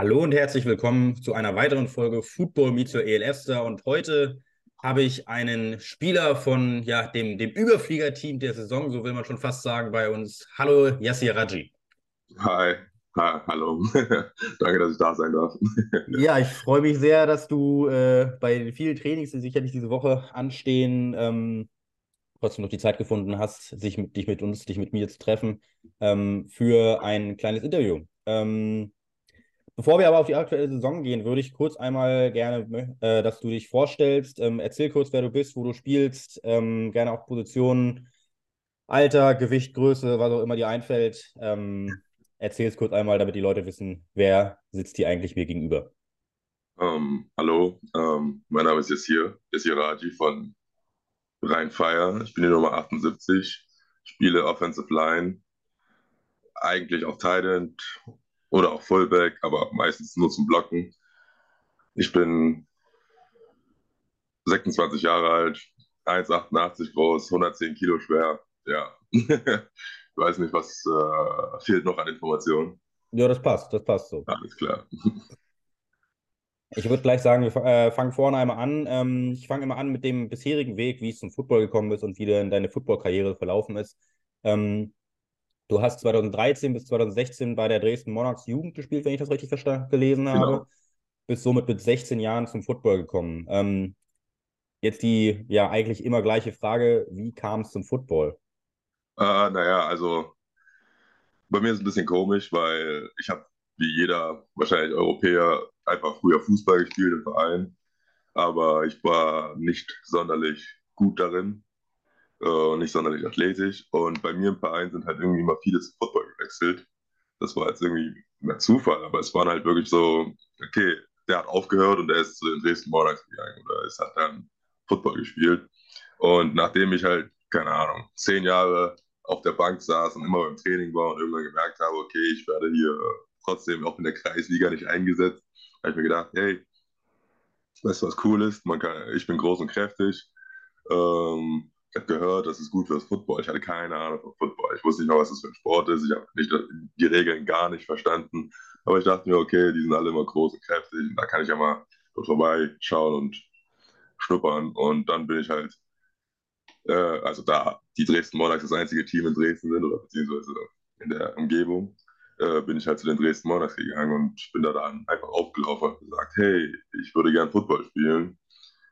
Hallo und herzlich willkommen zu einer weiteren Folge Football Meets Your ELF Und heute habe ich einen Spieler von ja, dem, dem Überfliegerteam der Saison, so will man schon fast sagen, bei uns. Hallo, Yassir Raji. Hi, ha, hallo. Danke, dass ich da sein darf. ja, ich freue mich sehr, dass du äh, bei den vielen Trainings, die sicherlich diese Woche anstehen, ähm, trotzdem noch die Zeit gefunden hast, sich mit, dich mit uns, dich mit mir zu treffen ähm, für ein kleines Interview. Ähm, Bevor wir aber auf die aktuelle Saison gehen, würde ich kurz einmal gerne, äh, dass du dich vorstellst. Ähm, erzähl kurz, wer du bist, wo du spielst, ähm, gerne auch Positionen, Alter, Gewicht, Größe, was auch immer dir einfällt. Ähm, erzähl es kurz einmal, damit die Leute wissen, wer sitzt dir eigentlich mir gegenüber. Um, ähm, hallo, um, ähm, mein Name ist Yassir, Yassir Raji von Rheinfire. Ich bin die Nummer 78, spiele Offensive Line, eigentlich auch Tight End oder auch Fullback, aber meistens nur zum Blocken. Ich bin 26 Jahre alt, 1,88 groß, 110 Kilo schwer. Ja, ich weiß nicht, was äh, fehlt noch an Informationen. Ja, das passt, das passt so. Alles klar. Ich würde gleich sagen, wir äh, fangen vorne einmal an. Ähm, ich fange immer an mit dem bisherigen Weg, wie es zum Football gekommen ist und wie deine Football-Karriere verlaufen ist. Ähm, Du hast 2013 bis 2016 bei der Dresden Monarchs Jugend gespielt, wenn ich das richtig gelesen genau. habe. Bist somit mit 16 Jahren zum Football gekommen. Ähm, jetzt die ja eigentlich immer gleiche Frage: Wie kam es zum Football? Äh, naja, also bei mir ist es ein bisschen komisch, weil ich habe wie jeder wahrscheinlich Europäer einfach früher Fußball gespielt im Verein, aber ich war nicht sonderlich gut darin äh, nicht sonderlich athletisch. Und bei mir im Verein sind halt irgendwie immer viele zu Football gewechselt. Das war jetzt irgendwie mehr Zufall, aber es waren halt wirklich so, okay, der hat aufgehört und der ist zu den Dresden Monarchs gegangen oder es hat dann Football gespielt. Und nachdem ich halt, keine Ahnung, zehn Jahre auf der Bank saß und immer beim Training war und irgendwann gemerkt habe, okay, ich werde hier trotzdem auch in der Kreisliga nicht eingesetzt, habe ich mir gedacht, hey, weißt du, was cool ist? Man kann, ich bin groß und kräftig. Ähm, ich habe gehört, das ist gut für das Football. Ich hatte keine Ahnung von Football. Ich wusste nicht mal, was das für ein Sport ist. Ich habe die Regeln gar nicht verstanden. Aber ich dachte mir, okay, die sind alle immer groß und kräftig. Und da kann ich ja mal dort vorbeischauen und schnuppern. Und dann bin ich halt, äh, also da die Dresden Monarchs das einzige Team in Dresden sind, oder beziehungsweise in der Umgebung, äh, bin ich halt zu den Dresden Monarchs gegangen und bin da dann einfach aufgelaufen und gesagt, hey, ich würde gern Football spielen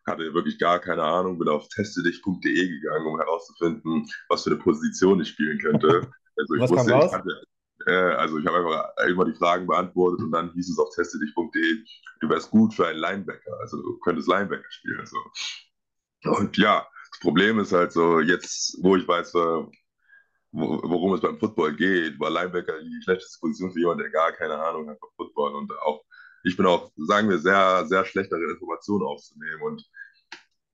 hatte wirklich gar keine Ahnung, bin auf testedich.de gegangen, um herauszufinden, was für eine Position ich spielen könnte. Also ich was wusste, kam raus? Ich hatte, äh, also ich habe einfach immer die Fragen beantwortet und dann hieß es auf testedich.de, du wärst gut für einen Linebacker, also du könntest Linebacker spielen. So. Und ja, das Problem ist halt so, jetzt, wo ich weiß, äh, worum es beim Football geht, war Linebacker die schlechteste Position für jemanden, der gar keine Ahnung hat von Football und auch ich bin auch, sagen wir, sehr, sehr schlecht darin, Informationen aufzunehmen. Und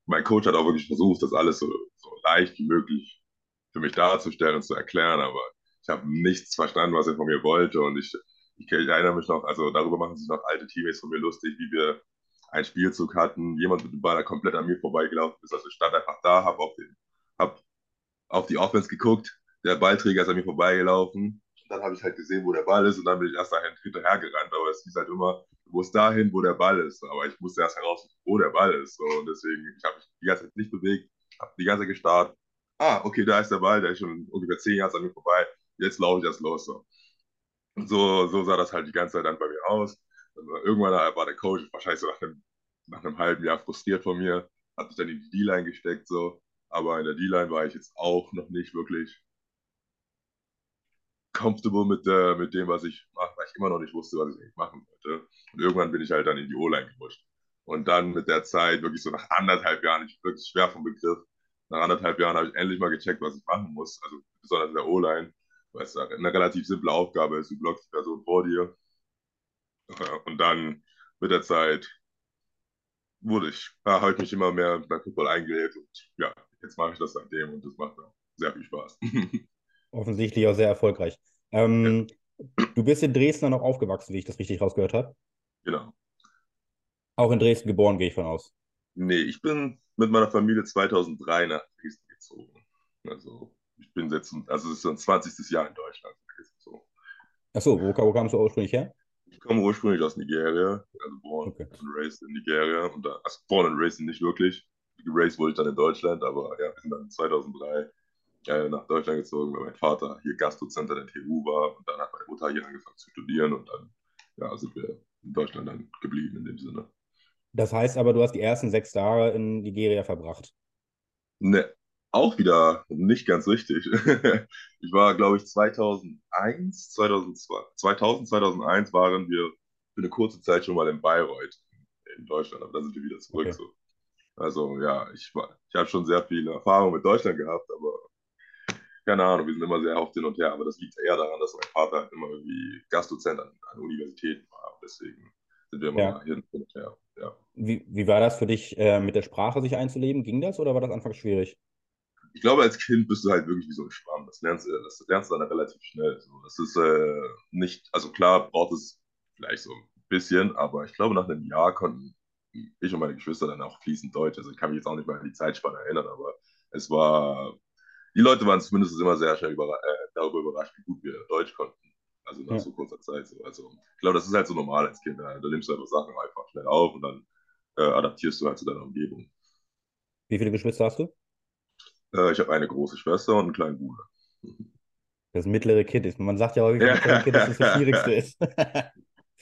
mein Coach hat auch wirklich versucht, das alles so, so leicht wie möglich für mich darzustellen und zu erklären, aber ich habe nichts verstanden, was er von mir wollte. Und ich, ich, ich, erinnere mich noch, also darüber machen sich noch alte Teammates von mir lustig, wie wir einen Spielzug hatten, jemand mit dem Ball komplett an mir vorbeigelaufen ist. Also ich stand einfach da, habe auf, hab auf die Offense geguckt, der Ballträger ist an mir vorbeigelaufen. Dann habe ich halt gesehen, wo der Ball ist und dann bin ich erst dahin hinterher gerannt. Aber es hieß halt immer, muss dahin, wo der Ball ist. Aber ich musste erst herausfinden, wo der Ball ist. So, und deswegen, ich habe mich die ganze Zeit nicht bewegt, habe die ganze Zeit gestarrt. Ah, okay, da ist der Ball, der ist schon ungefähr zehn Jahre an mir vorbei. Jetzt laufe ich erst los. So. So, so sah das halt die ganze Zeit dann bei mir aus. Und irgendwann war der Coach wahrscheinlich so nach einem, nach einem halben Jahr frustriert von mir, hat sich dann in die D-Line gesteckt. So. Aber in der D-Line war ich jetzt auch noch nicht wirklich comfortable mit, äh, mit dem, was ich mache, weil ich immer noch nicht wusste, was ich eigentlich machen wollte. Und irgendwann bin ich halt dann in die O-Line gerutscht. Und dann mit der Zeit, wirklich so nach anderthalb Jahren, ich bin wirklich schwer vom Begriff, nach anderthalb Jahren habe ich endlich mal gecheckt, was ich machen muss. Also besonders in der O-Line, weil es eine relativ simple Aufgabe ist. Du blockst die Person vor dir. Und dann mit der Zeit wurde ich, ja, habe ich mich immer mehr beim Football eingelebt und ja, jetzt mache ich das seitdem und das macht auch sehr viel Spaß. Offensichtlich auch sehr erfolgreich. Ähm, ja. Du bist in Dresden dann auch aufgewachsen, wie ich das richtig rausgehört habe. Genau. Auch in Dresden geboren, gehe ich von aus. Nee, ich bin mit meiner Familie 2003 nach Dresden gezogen. Also, ich bin jetzt, also es ist ein 20. Jahr in Deutschland. So. Achso, wo, wo kamst du ursprünglich her? Ich komme ursprünglich aus Nigeria, also born Okay. and raised in Nigeria. Und da, also born and raised nicht wirklich. Geraced wurde ich dann in Deutschland, aber ja, wir sind dann 2003 äh, nach Deutschland gezogen, weil mein Vater hier Gastdozent an der TU war und dann hat meine Mutter hier angefangen zu studieren und dann ja, sind wir in Deutschland dann geblieben in dem Sinne. Das heißt aber, du hast die ersten sechs Jahre in Nigeria verbracht. Ne, auch wieder nicht ganz richtig. Ich war, glaube ich, 2001, 2002, 2000, 2001 waren wir für eine kurze Zeit schon mal in Bayreuth in Deutschland, aber dann sind wir wieder zurück. Okay. So. Also ja, ich war, ich habe schon sehr viele Erfahrungen mit Deutschland gehabt, aber keine Ahnung, wir sind immer sehr oft hin und her. Aber das liegt eher daran, dass mein Vater halt immer irgendwie Gastdozent an, an Universitäten war. Deswegen sind wir immer Ja. hin und her. Ja. Wie, wie war das für dich, äh, mit der Sprache sich einzuleben? Ging das oder war das anfangs schwierig? ich glaube, als Kind bist du halt wirklich wie so ein Schwamm. Das lernst, du- das lernst du dann relativ schnell. So. Das ist äh, nicht, also klar braucht es vielleicht so ein bisschen, aber ich glaube, nach einem Jahr konnten ich und meine Geschwister dann auch fließend Deutsch. Also ich kann mich jetzt auch nicht mehr an die Zeitspanne erinnern, aber es war, die Leute waren zumindest immer sehr schnell überra äh, darüber überrascht, wie gut wir Deutsch konnten. Also nach Ja. so kurzer Zeit. So. Also ich glaube, das ist halt so normal als Kind. Da, da nimmst du einfach Sachen einfach schnell auf und dann äh, adaptierst du halt zu deiner Umgebung. Wie viele Geschwister hast du? Äh, ich habe eine große Schwester und einen kleinen Bruder. Das mittlere Kind ist. Man sagt ja häufig, Ja. das Kind, dass das das Schwierigste ist.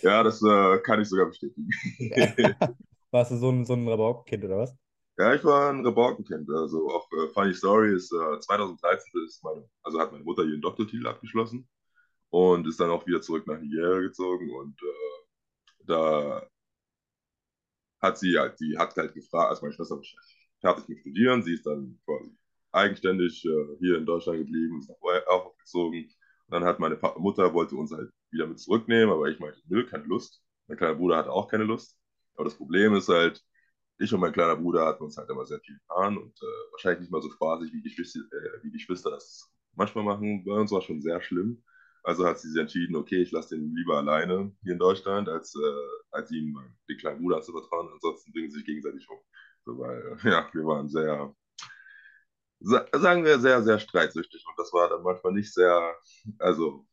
Ja, das äh, kann ich sogar bestätigen. Warst du so ein, so ein Rabaukenkind oder was? Ja, ich war ein Reborkenkind. Also auch äh, funny story ist, äh, 2013 ist meine, also hat meine Mutter ihren Doktortitel abgeschlossen und ist dann auch wieder zurück nach Nigeria gezogen und äh, da hat sie halt, die hat halt gefragt, also meine Schwester fertig mit Studieren, sie ist dann quasi eigenständig äh, hier in Deutschland geblieben, ist nach Auerbach gezogen. Und dann hat meine Pa- Mutter wollte uns halt wieder mit zurücknehmen, aber ich meinte, nö, keine Lust. Mein kleiner Bruder hatte auch keine Lust. Aber das Problem ist halt, ich und mein kleiner Bruder hatten uns halt immer sehr viel getan und äh, wahrscheinlich nicht mal so spaßig, wie Geschwister, äh, wie die das manchmal machen. Bei uns war schon sehr schlimm. Also hat sie sich entschieden, okay, ich lasse den lieber alleine hier in Deutschland, als, äh, als ihm meinen- den kleinen Bruder zu vertrauen. Ansonsten bringen sie sich gegenseitig um. So, weil, äh, ja, wir waren sehr, sa sagen wir, sehr, sehr streitsüchtig und das war dann manchmal nicht sehr, also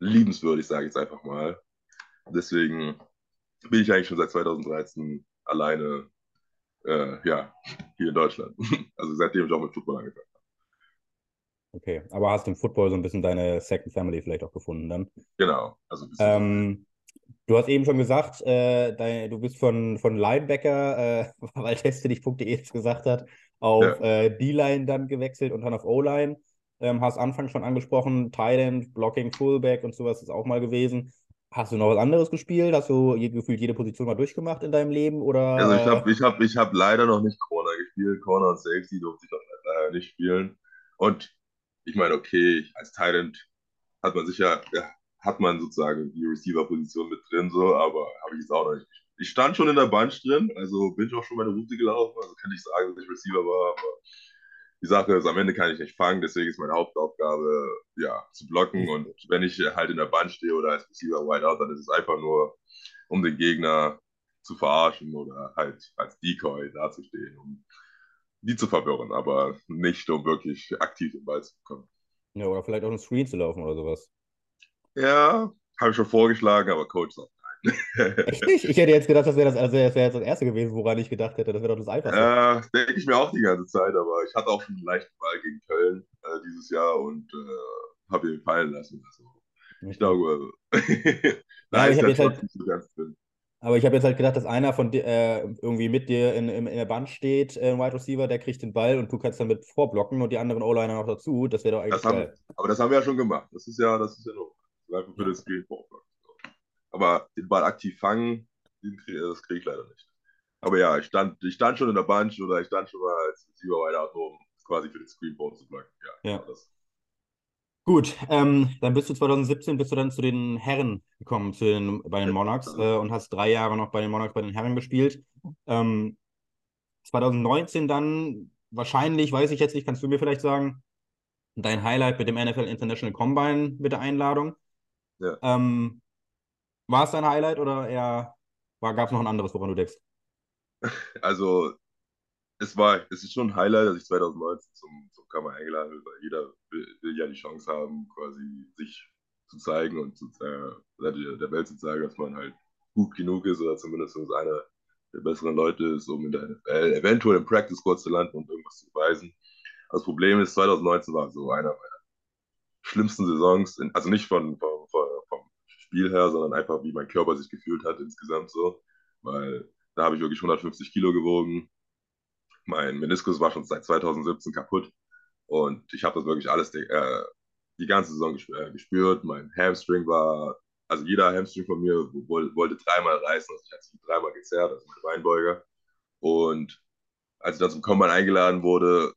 liebenswürdig, sage ich jetzt einfach mal. Deswegen bin ich eigentlich schon seit 2013 alleine, äh, ja, hier in Deutschland. Also seitdem ich auch mit Football angefangen Okay, aber hast im Football so ein bisschen deine Second Family vielleicht auch gefunden dann? habe. Genau. Also Ähm, du hast eben schon gesagt, äh, dein, du bist von, von Linebacker, äh, weil teste.de es gesagt hat, auf Ja. äh, D-Line dann gewechselt und dann auf O-Line. Ähm, hast anfangs schon angesprochen, End, Blocking, Fullback und sowas ist auch mal gewesen. Hast du noch was anderes gespielt? Hast du je, gefühlt jede Position mal durchgemacht in deinem Leben? Oder, Also ich habe ich hab, ich hab leider noch nicht Corner gespielt. Corner und Safety durfte ich leider nicht spielen. Und ich meine, okay, als Talent hat man sicher, ja, hat man sozusagen die Receiver-Position mit drin, so, aber habe ich jetzt auch noch nicht gespielt. Ich stand schon in der Bunch drin, also bin ich auch schon meine Route gelaufen, also kann ich sagen, dass ich Receiver war, aber die Sache ist, am Ende kann ich nicht fangen, deswegen ist meine Hauptaufgabe, ja, zu blocken und wenn ich halt in der Bunch stehe oder als Receiver Wideout, dann ist es einfach nur, um den Gegner zu verarschen oder halt als Decoy dazustehen, um die zu verwirren, aber nicht, um wirklich aktiv den Ball zu bekommen. ja, oder vielleicht auch einen Screen zu laufen oder sowas? Ja, habe ich schon vorgeschlagen, aber Coach sagt. Echt nicht? Ich hätte jetzt gedacht, das wäre das, also das, wär jetzt das Erste gewesen, woran ich gedacht hätte. Das wäre doch das Einfachste. Ja, denke ich mir auch die ganze Zeit, aber ich hatte auch schon einen leichten Ball gegen Köln äh, dieses Jahr und äh, habe ihn fallen lassen. Also, ich glaube, da Ja, ich ist hab der jetzt halt- nicht so ganz drin. Aber ich habe jetzt halt gedacht, dass einer von dir äh, irgendwie mit dir in, in, in der Band steht, äh, ein Wide Receiver, der kriegt den Ball und du kannst damit vorblocken und die anderen O-Liner noch dazu. Das wäre doch eigentlich Das haben, geil. aber das haben wir ja schon gemacht. Das ist ja, das ist ja nur einfach für Ja. das Screen vorbereitet. Aber den Ball aktiv fangen, das kriege ich leider nicht. Aber ja, ich stand, ich stand schon in der Bunch oder ich stand schon mal als Receiver weiter um quasi für den Screen zu blocken. Ja, Ja. das. Gut, ähm, dann bist du 2017 bist du dann zu den Herren gekommen, zu den, bei den Monarchs äh, und hast drei Jahre noch bei den Monarchs bei den Herren gespielt. Ähm, 2019 dann, wahrscheinlich, weiß ich jetzt nicht, kannst du mir vielleicht sagen, dein Highlight mit dem NFL International Combine mit der Einladung. Ja. Ähm, war es dein Highlight oder gab es noch ein anderes, woran du denkst? Also, es war, es ist schon ein Highlight, dass ich 2019 zum, zum Kammer eingeladen bin, weil jeder will, will ja die Chance haben, quasi sich zu zeigen und zu, äh, der Welt zu zeigen, dass man halt gut genug ist oder zumindest einer der besseren Leute ist, um in der NFL eventuell im Practice Squad zu landen und irgendwas zu beweisen. Das Problem ist, 2019 war so einer meiner schlimmsten Saisons, in, also nicht von, von, von, Spiel her, sondern einfach, wie mein Körper sich gefühlt hat insgesamt so, weil da habe ich wirklich 150 Kilo gewogen. Mein Meniskus war schon seit 2017 kaputt und ich habe das wirklich alles äh, die ganze Saison äh, gespürt. Mein Hamstring war, also jeder Hamstring von mir wollte dreimal reißen, also ich hatte mich dreimal gezerrt, also mein Beinbeuger. Und als ich dann zum Combine eingeladen wurde,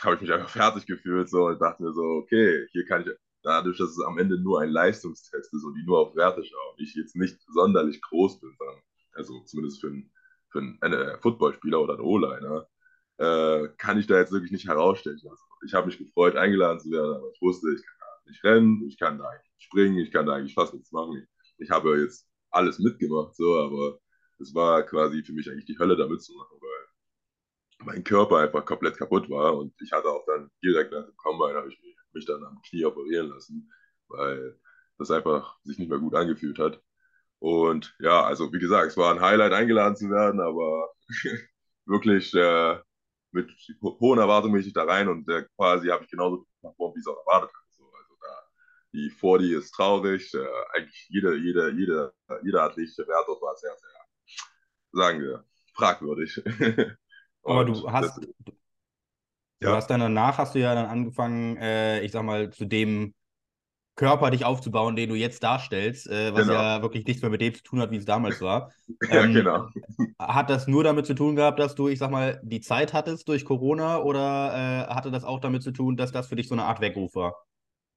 habe ich mich einfach fertig gefühlt so und dachte mir so, okay, hier kann ich, dadurch, dass es am Ende nur ein Leistungstest ist und die nur auf Werte schauen, ich jetzt nicht sonderlich groß bin, sondern, also zumindest für einen, für einen Footballspieler oder einen O-Liner, äh, kann ich da jetzt wirklich nicht herausstechen. Also ich habe mich gefreut, eingeladen zu werden, aber ich wusste, ich kann da nicht rennen, ich kann da eigentlich springen, ich kann da eigentlich fast nichts machen. Ich, ich habe jetzt alles mitgemacht, so, aber es war quasi für mich eigentlich die Hölle, da mitzumachen, weil mein Körper einfach komplett kaputt war und ich hatte auch dann direkt nach dem Combine habe ich mich, mich dann am Knie operieren lassen, weil das einfach sich nicht mehr gut angefühlt hat. Und ja, also wie gesagt, es war ein Highlight eingeladen zu werden, aber wirklich äh, mit hohen Erwartungen bin ich da rein und äh, quasi habe ich genauso performt, wie es auch erwartet habe. So, also da, die 40 ist traurig, äh, eigentlich jeder, jeder, jeder, jeder athletische Wert dort war sehr, sehr, sagen wir, fragwürdig. Aber du hast, das, du, ja. hast dann danach hast du ja dann angefangen, äh, ich sag mal, zu dem Körper dich aufzubauen, den du jetzt darstellst, äh, was genau. ja wirklich nichts mehr mit dem zu tun hat, wie es damals war. ja, ähm, genau. Hat das nur damit zu tun gehabt, dass du, ich sag mal, die Zeit hattest durch Corona oder äh, hatte das auch damit zu tun, dass das für dich so eine Art Weckruf war?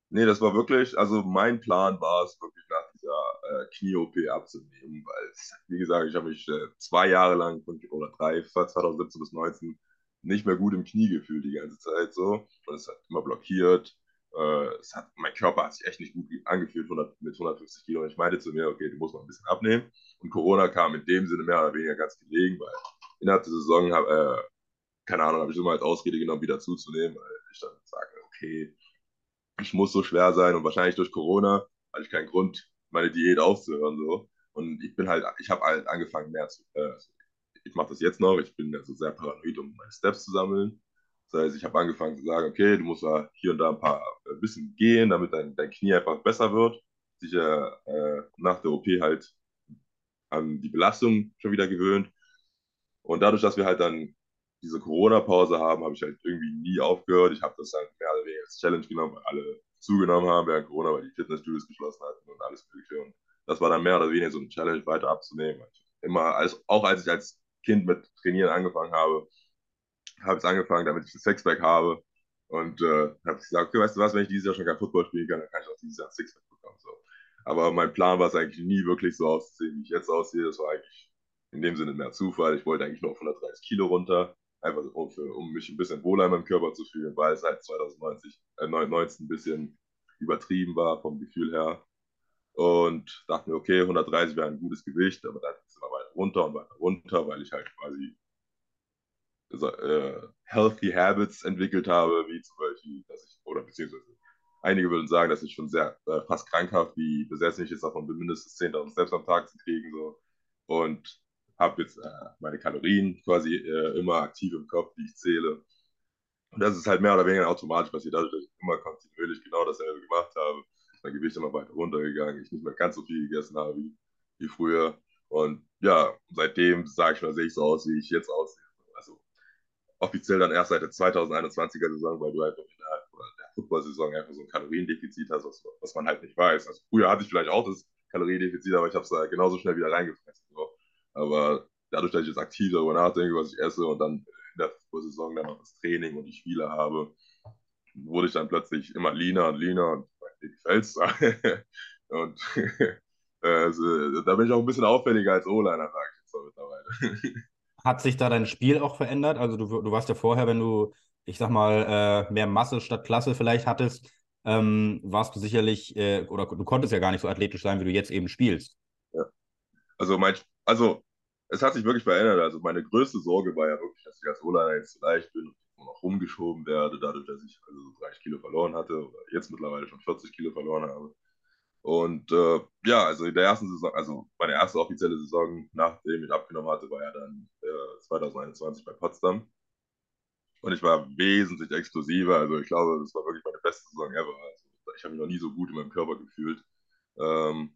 Nee, das war wirklich, also mein Plan war es wirklich nach dieser äh, Knie-OP abzunehmen, weil, wie gesagt, ich habe mich äh, zwei Jahre lang, oder drei, 2017 bis 2019, nicht mehr gut im Knie gefühlt die ganze Zeit so. Und es hat immer blockiert äh, es hat, mein Körper hat sich echt nicht gut angefühlt 100, mit 150 Kilo. Und ich meinte zu mir, okay, du musst mal ein bisschen abnehmen. Und Corona kam in dem Sinne mehr oder weniger ganz gelegen, weil innerhalb der Saison, hab, äh, keine Ahnung, habe ich immer als Ausrede genommen, wieder zuzunehmen, weil ich dann sage, okay, ich muss so schwer sein und wahrscheinlich durch Corona hatte ich keinen Grund, meine Diät aufzuhören. So. Und ich bin halt, ich habe halt angefangen mehr zu, äh, ich mache das jetzt noch, ich bin ja so sehr paranoid, um meine Steps zu sammeln. Das heißt, ich habe angefangen zu sagen, okay, du musst da hier und da ein paar ein äh, gehen, damit dein, dein Knie einfach besser wird. Sicher äh, nach der OP halt an die Belastung schon wieder gewöhnt. Und dadurch, dass wir halt dann diese Corona-Pause haben, habe ich halt irgendwie nie aufgehört. Ich habe das dann mehr oder weniger als Challenge genommen, weil alle zugenommen haben während Corona, weil die Fitnessstudios geschlossen hatten und alles Mögliche. Und das war dann mehr oder weniger so eine Challenge, weiter abzunehmen. Immer, als, auch als ich als Kind mit Trainieren angefangen habe, habe ich angefangen, damit ich ein Sixpack habe. Und äh, habe gesagt, okay, weißt du was, wenn ich dieses Jahr schon kein Football spielen kann, dann kann ich auch dieses Jahr ein Sixpack bekommen. So. Aber mein Plan war es eigentlich nie wirklich so auszusehen, wie ich jetzt aussehe. Das war eigentlich in dem Sinne mehr Zufall. Ich wollte eigentlich nur auf 130 Kilo runter, einfach um, für, um mich ein bisschen wohler in meinem Körper zu fühlen, weil es halt 2019 äh, 19 ein bisschen übertrieben war vom Gefühl her. Und dachte mir, okay, 130 wäre ein gutes Gewicht, aber dann ist es immer runter und weiter runter, weil ich halt quasi äh, Healthy Habits entwickelt habe, wie zum Beispiel, dass ich, oder beziehungsweise einige würden sagen, dass ich schon sehr äh, fast krankhaft, wie besessen ich jetzt davon bin, mindestens 10.000 Steps am Tag zu kriegen. So. Und habe jetzt äh, meine Kalorien quasi äh, immer aktiv im Kopf, die ich zähle. Und das ist halt mehr oder weniger automatisch passiert, dadurch, dass ich immer kontinuierlich genau dasselbe gemacht habe. Mein Gewicht immer weiter runtergegangen, ich nicht mehr ganz so viel gegessen habe wie, wie früher. Und ja, seitdem sage ich mal, sehe ich so aus, wie ich jetzt aussehe offiziell dann erst seit der 2021er Saison, weil du halt innerhalb der Football-Saison einfach so ein Kaloriendefizit hast, was, was, man halt nicht weiß. Also früher hatte ich vielleicht auch das Kaloriendefizit, aber ich habe es da genauso schnell wieder reingefressen. So. Aber dadurch, dass ich jetzt aktiv darüber nachdenke, was ich esse und dann in der Football-Saison dann noch das Training und die Spiele habe, wurde ich dann plötzlich immer leaner und leaner und mir gefällt es. und also, da bin ich auch ein bisschen auffälliger als O-Liner, sage ich jetzt so mittlerweile. Hat sich da dein Spiel auch verändert? Also du, du warst ja vorher, wenn du, ich sag mal, äh, mehr Masse statt Klasse vielleicht hattest, ähm, warst du sicherlich, äh, oder du konntest ja gar nicht so athletisch sein, wie du jetzt eben spielst. Ja. Also mein, also es hat sich wirklich verändert. Also meine größte Sorge war ja wirklich, dass ich als O-Liner jetzt zu leicht bin und noch rumgeschoben werde, dadurch, dass ich also Kilo verloren hatte oder jetzt mittlerweile schon 40 Kilo verloren habe. Und äh, ja, also in der ersten Saison, also meine erste offizielle Saison, nachdem ich abgenommen hatte, war ja dann äh, 2021 bei Potsdam. Und ich war wesentlich exklusiver. Also ich glaube, das war wirklich meine beste Saison ever. Also ich habe mich noch nie so gut in meinem Körper gefühlt. Ähm,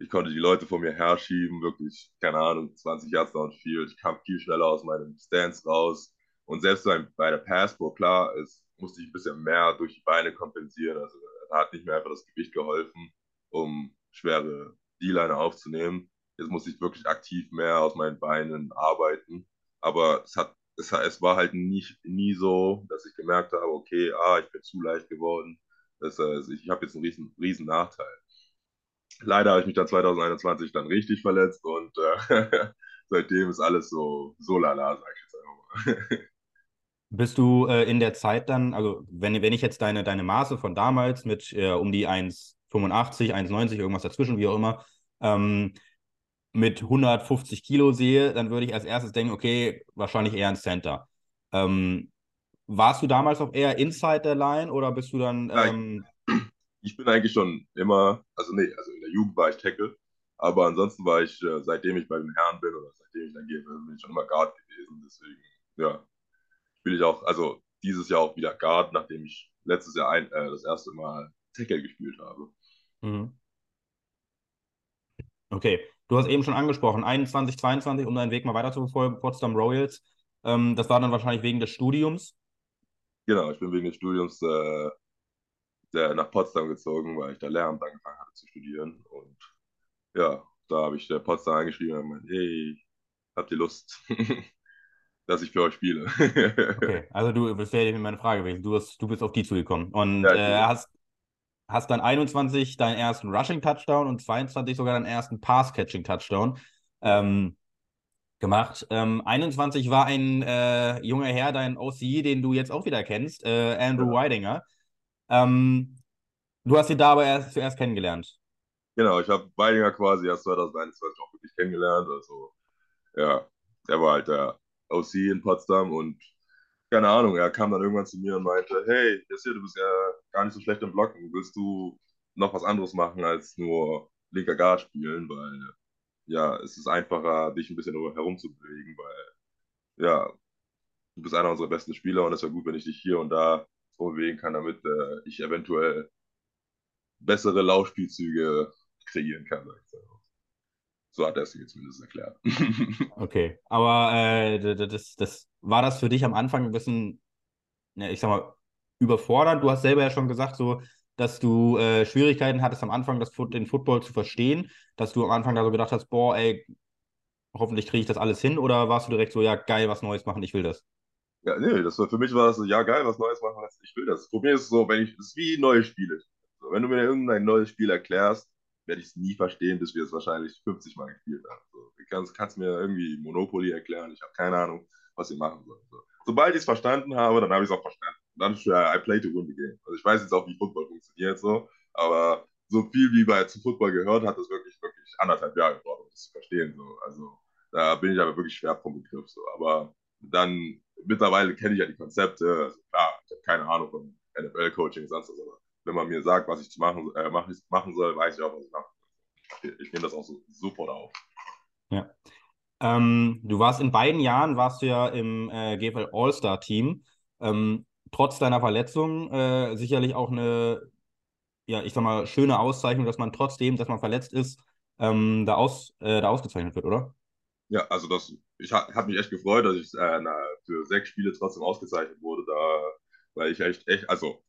ich konnte die Leute vor mir herschieben, wirklich, keine Ahnung, 20 Yards downfield. Ich kam viel schneller aus meinem Stance raus. Und selbst bei der Passport, klar, es musste ich ein bisschen mehr durch die Beine kompensieren. Also da hat nicht mehr einfach das Gewicht geholfen, um schwere D-Liner aufzunehmen. Jetzt musste ich wirklich aktiv mehr aus meinen Beinen arbeiten. Aber es hat es, es war halt nicht, nie so, dass ich gemerkt habe, okay, ah, ich bin zu leicht geworden. Das heißt, ich habe jetzt einen riesen, riesen Nachteil. Leider habe ich mich dann 2021 dann richtig verletzt und äh, seitdem ist alles so, so lala, sag ich jetzt einfach mal. Bist du äh, in der Zeit dann, also wenn, wenn ich jetzt deine, deine Maße von damals mit äh, um die 1,85, 1,90, irgendwas dazwischen, wie auch immer, ähm, mit 150 Kilo sehe, dann würde ich als erstes denken, okay, wahrscheinlich eher ein Center. Ähm, warst du damals auch eher inside der Line oder bist du dann. Ähm... ich bin eigentlich schon immer, also nee, also in der Jugend war ich Tackle, aber ansonsten war ich, äh, seitdem ich bei den Herren bin oder seitdem ich dann gehe, bin ich schon immer Guard gewesen. Deswegen, ja, spiele ich auch, also dieses Jahr auch wieder Guard, nachdem ich letztes Jahr ein, äh, das erste Mal Tackle gespielt habe. Mhm. Okay, du hast eben schon angesprochen, 21, 22, um deinen Weg mal weiter zu verfolgen, Potsdam Royals. Ähm, das war dann wahrscheinlich wegen des Studiums. Genau, ich bin wegen des Studiums äh, nach Potsdam gezogen, weil ich da Lehramt angefangen hatte zu studieren. Und ja, da habe ich der Potsdam angeschrieben und gemeint, hey, habt ihr Lust, dass ich für euch spiele? okay, also du, das wäre meine Frage gewesen. Du bist, du bist auf die zugekommen und ja, äh, hast hast dann 21 deinen ersten Rushing-Touchdown und 22 sogar deinen ersten Pass-Catching-Touchdown ähm, gemacht. Ähm, 21 war ein äh, junger Herr, dein OC, den du jetzt auch wieder kennst, äh, Andrew ja. Weidinger. Ähm, du hast ihn da aber erst, zuerst kennengelernt. Genau, ich habe Weidinger quasi erst 2021 auch wirklich kennengelernt. Also, ja, der war halt der OC in Potsdam und keine Ahnung, er kam dann irgendwann zu mir und meinte, hey, Yassir, du bist ja gar nicht so schlecht im Blocken. Willst du noch was anderes machen als nur linker Guard spielen? Weil, ja, es ist einfacher, dich ein bisschen herumzubewegen, weil, ja, du bist einer unserer besten Spieler und es wäre gut, wenn ich dich hier und da bewegen kann, damit äh, ich eventuell bessere Laufspielzüge kreieren kann. So hat er es mir zumindest erklärt. okay, aber äh, das, das, war das für dich am Anfang ein bisschen, ich sag mal, überfordernd? Du hast selber ja schon gesagt, so, dass du äh, Schwierigkeiten hattest am Anfang, das, den Football zu verstehen, dass du am Anfang da so gedacht hast, boah, ey, hoffentlich kriege ich das alles hin, oder warst du direkt so, ja, geil, was Neues machen, ich will das? Ja, nee, das war, für mich war das so, ja, geil, was Neues machen, ich will das. Für mich ist es so, wenn ich, es ist wie neue Spiele. Also, wenn du mir irgendein neues Spiel erklärst, werde ich es nie verstehen, bis wir es wahrscheinlich 50 Mal gespielt haben. So, du kannst, mir irgendwie Monopoly erklären, ich habe keine Ahnung, was ich machen soll. So. Sobald ich es verstanden habe, dann habe ich es auch verstanden. Dann ja, I play to win the game. Also ich weiß jetzt auch, wie Football funktioniert, so, aber so viel wie bei zu Football gehört, hat es wirklich, wirklich anderthalb Jahre gebraucht, um das zu verstehen. So. Also da bin ich aber wirklich schwer vom Begriff. So. Aber dann mittlerweile kenne ich ja die Konzepte. Also klar, ich habe keine Ahnung von NFL-Coaching, sonst was, aber wenn man mir sagt, was ich zu machen, äh, machen soll, weiß ich auch, was ich mache. Ich, ich nehme das auch so, sofort auf. Ja. Ähm, du warst in beiden Jahren, warst du ja im äh, GFL All-Star-Team. Ähm, trotz deiner Verletzung äh, sicherlich auch eine, ja, ich sag mal, schöne Auszeichnung, dass man trotzdem, dass man verletzt ist, ähm, da, aus, äh, da ausgezeichnet wird, oder? Ja, also das, ich habe mich echt gefreut, dass ich äh, na, für sechs Spiele trotzdem ausgezeichnet wurde, da, weil ich echt, echt, also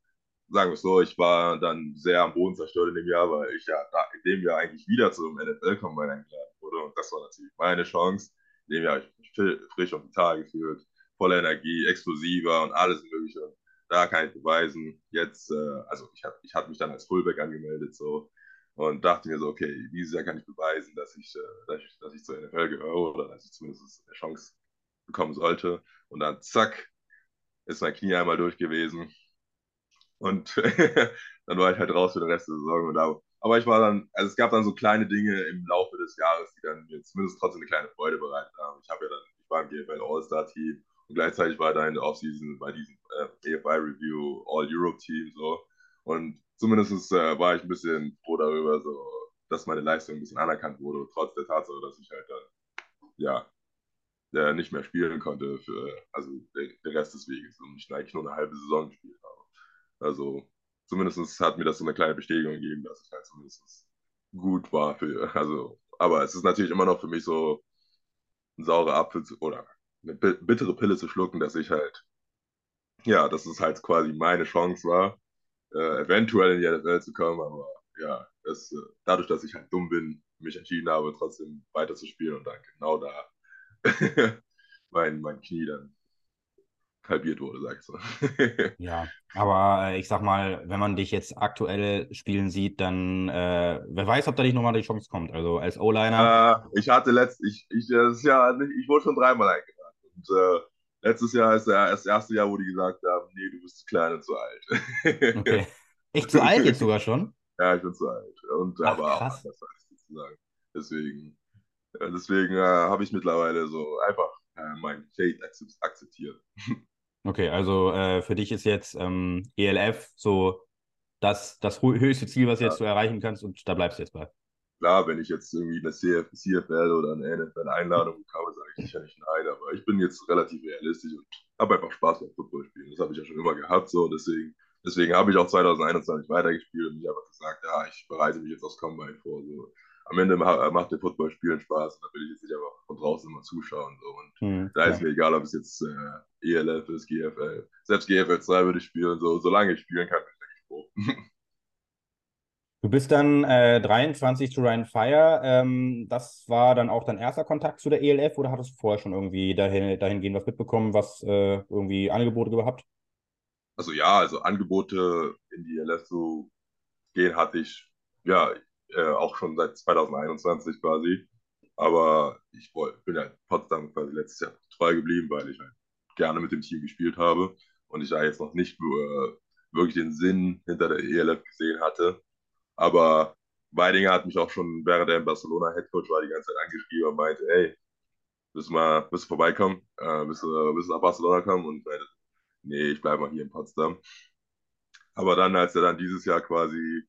sagen wir es so, ich war dann sehr am Boden zerstört in dem Jahr, weil ich ja in dem Jahr eigentlich wieder zum NFL-Combine eingeladen wurde. Und das war natürlich meine Chance. In dem Jahr habe ich mich frisch und vital gefühlt, voller Energie, explosiver und alles Mögliche. Da kann ich beweisen, jetzt, äh, also ich, hab, ich hatte mich dann als Fullback angemeldet so und dachte mir so, okay, dieses Jahr kann ich beweisen, dass ich, äh, dass ich, dass ich zur NFL gehöre oder dass ich zumindest eine Chance bekommen sollte. Und dann zack, ist mein Knie einmal durch gewesen und dann war ich halt raus für den Rest der Saison. Da, aber ich war dann, also es gab dann so kleine Dinge im Laufe des Jahres, die dann mir zumindest trotzdem eine kleine Freude bereitet haben. Ich habe ja dann, ich war im GFL All-Star-Team und gleichzeitig war da in der Offseason bei diesem äh, EFI Review All Europe Team so. Und zumindest äh, war ich ein bisschen froh darüber, so, dass meine Leistung ein bisschen anerkannt wurde, trotz der Tatsache, dass ich halt dann, ja, der nicht mehr spielen konnte für, also der Rest des Weges und ich eigentlich nur eine halbe Saison gespielt habe. Also zumindest hat mir das so eine kleine Bestätigung gegeben, dass ich halt zumindest gut war für, also, aber es ist natürlich immer noch für mich so ein saurer Apfel zu, oder eine bittere Pille zu schlucken, dass ich halt, ja, dass es halt quasi meine Chance war, äh, eventuell in die NFL zu kommen, aber ja, das, äh, dadurch, dass ich halt dumm bin, mich entschieden habe, trotzdem weiterzuspielen und dann genau da mein, mein Knie dann halbiert wurde, sag ich so. ja, aber äh, ich sag mal, wenn man dich jetzt aktuell spielen sieht, dann äh, wer weiß, ob da nicht nochmal die Chance kommt. Also als O-Liner. Äh, ich hatte letzt, ich, ich, das Jahr, ich wurde schon dreimal eingeladen. Und äh, letztes Jahr ist das erste Jahr, wo die gesagt haben, nee, du bist zu klein und zu alt. okay. Echt zu alt jetzt sogar schon? Ja, ich bin zu alt. Und Ach, aber krass. auch anders sozusagen. Deswegen, äh, deswegen äh, habe ich mittlerweile so einfach mein Fate akzeptiert. Okay, also äh, für dich ist jetzt ähm, ELF so das, das höchste Ziel, was du ja. jetzt so erreichen kannst und da bleibst du jetzt bei. Klar, wenn ich jetzt irgendwie eine CF, CFL oder eine NFL-Einladung bekomme, sage ich sicher nicht nein, aber ich bin jetzt relativ realistisch und habe einfach Spaß beim Footballspielen. Das habe ich ja schon immer gehabt, so deswegen, deswegen habe ich auch 2021 weitergespielt und ich habe gesagt, ja, ich bereite mich jetzt aufs Combine vor. So am Ende macht der Footballspielen Spaß und da will ich jetzt nicht einfach von draußen immer zuschauen. So. Und hm, da ist mir egal, ob es jetzt äh, ELF ist, GFL. Selbst GFL 2 würde ich spielen, so, solange ich spielen kann, bin ich froh. Du bist dann äh, 23 zu Ryan Fire. Ähm, das war dann auch dein erster Kontakt zu der ELF oder hattest du vorher schon irgendwie dahin, dahingehend was mitbekommen, was äh, irgendwie Angebote gehabt? Also ja, also Angebote in die ELF zu gehen hatte ich ja äh, auch schon seit 2021 quasi. Aber ich wollt, bin ja Potsdam quasi letztes Jahr treu geblieben, weil ich halt gerne mit dem Team gespielt habe und ich da jetzt noch nicht äh, wirklich den Sinn hinter der ELF gesehen hatte. Aber Weidinger hat mich auch schon, während er in Barcelona Headcoach war, die ganze Zeit angeschrieben und meinte, ey, willst du mal, willst du vorbeikommen? Äh, willst, du, willst du nach Barcelona kommen? Und meinte, nee, ich bleibe mal hier in Potsdam. Aber dann, als er dann dieses Jahr quasi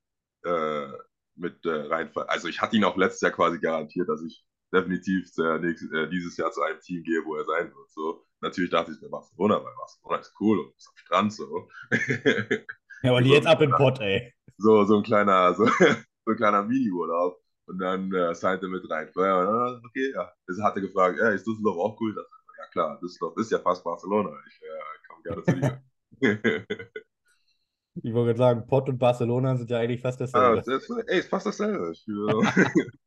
äh, mit äh, reinfallen. Also ich hatte ihn auch letztes Jahr quasi garantiert, dass ich definitiv äh, nächstes, äh, dieses Jahr zu einem Team gehe, wo er sein wird. So. Natürlich dachte ich, der Barcelona, weil Barcelona ist cool und ist am Strand so. ja, aber die so jetzt ab im Pott, ey. So, so ein kleiner, so, so ein kleiner Mini-Urlaub. Und dann äh, signte mit rein. Ja, okay, ja. Das hatte gefragt, ja, ist Düsseldorf auch cool? Das, ja klar, Düsseldorf ist ja fast Barcelona. Ich äh, komme gerne zu dir. Ich wollte sagen, Pott und Barcelona sind ja eigentlich fast dasselbe. Ah, das, ey, ist fast dasselbe.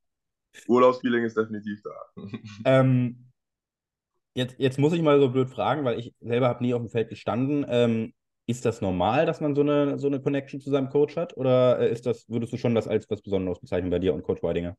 Urlaubsfeeling ist definitiv da. Ähm, jetzt, jetzt muss ich mal so blöd fragen, weil ich selber habe nie auf dem Feld gestanden. Ähm, ist das normal, dass man so eine, so eine Connection zu seinem Coach hat? Oder äh, ist das, würdest du schon das als was Besonderes bezeichnen bei dir und Coach Weidinger?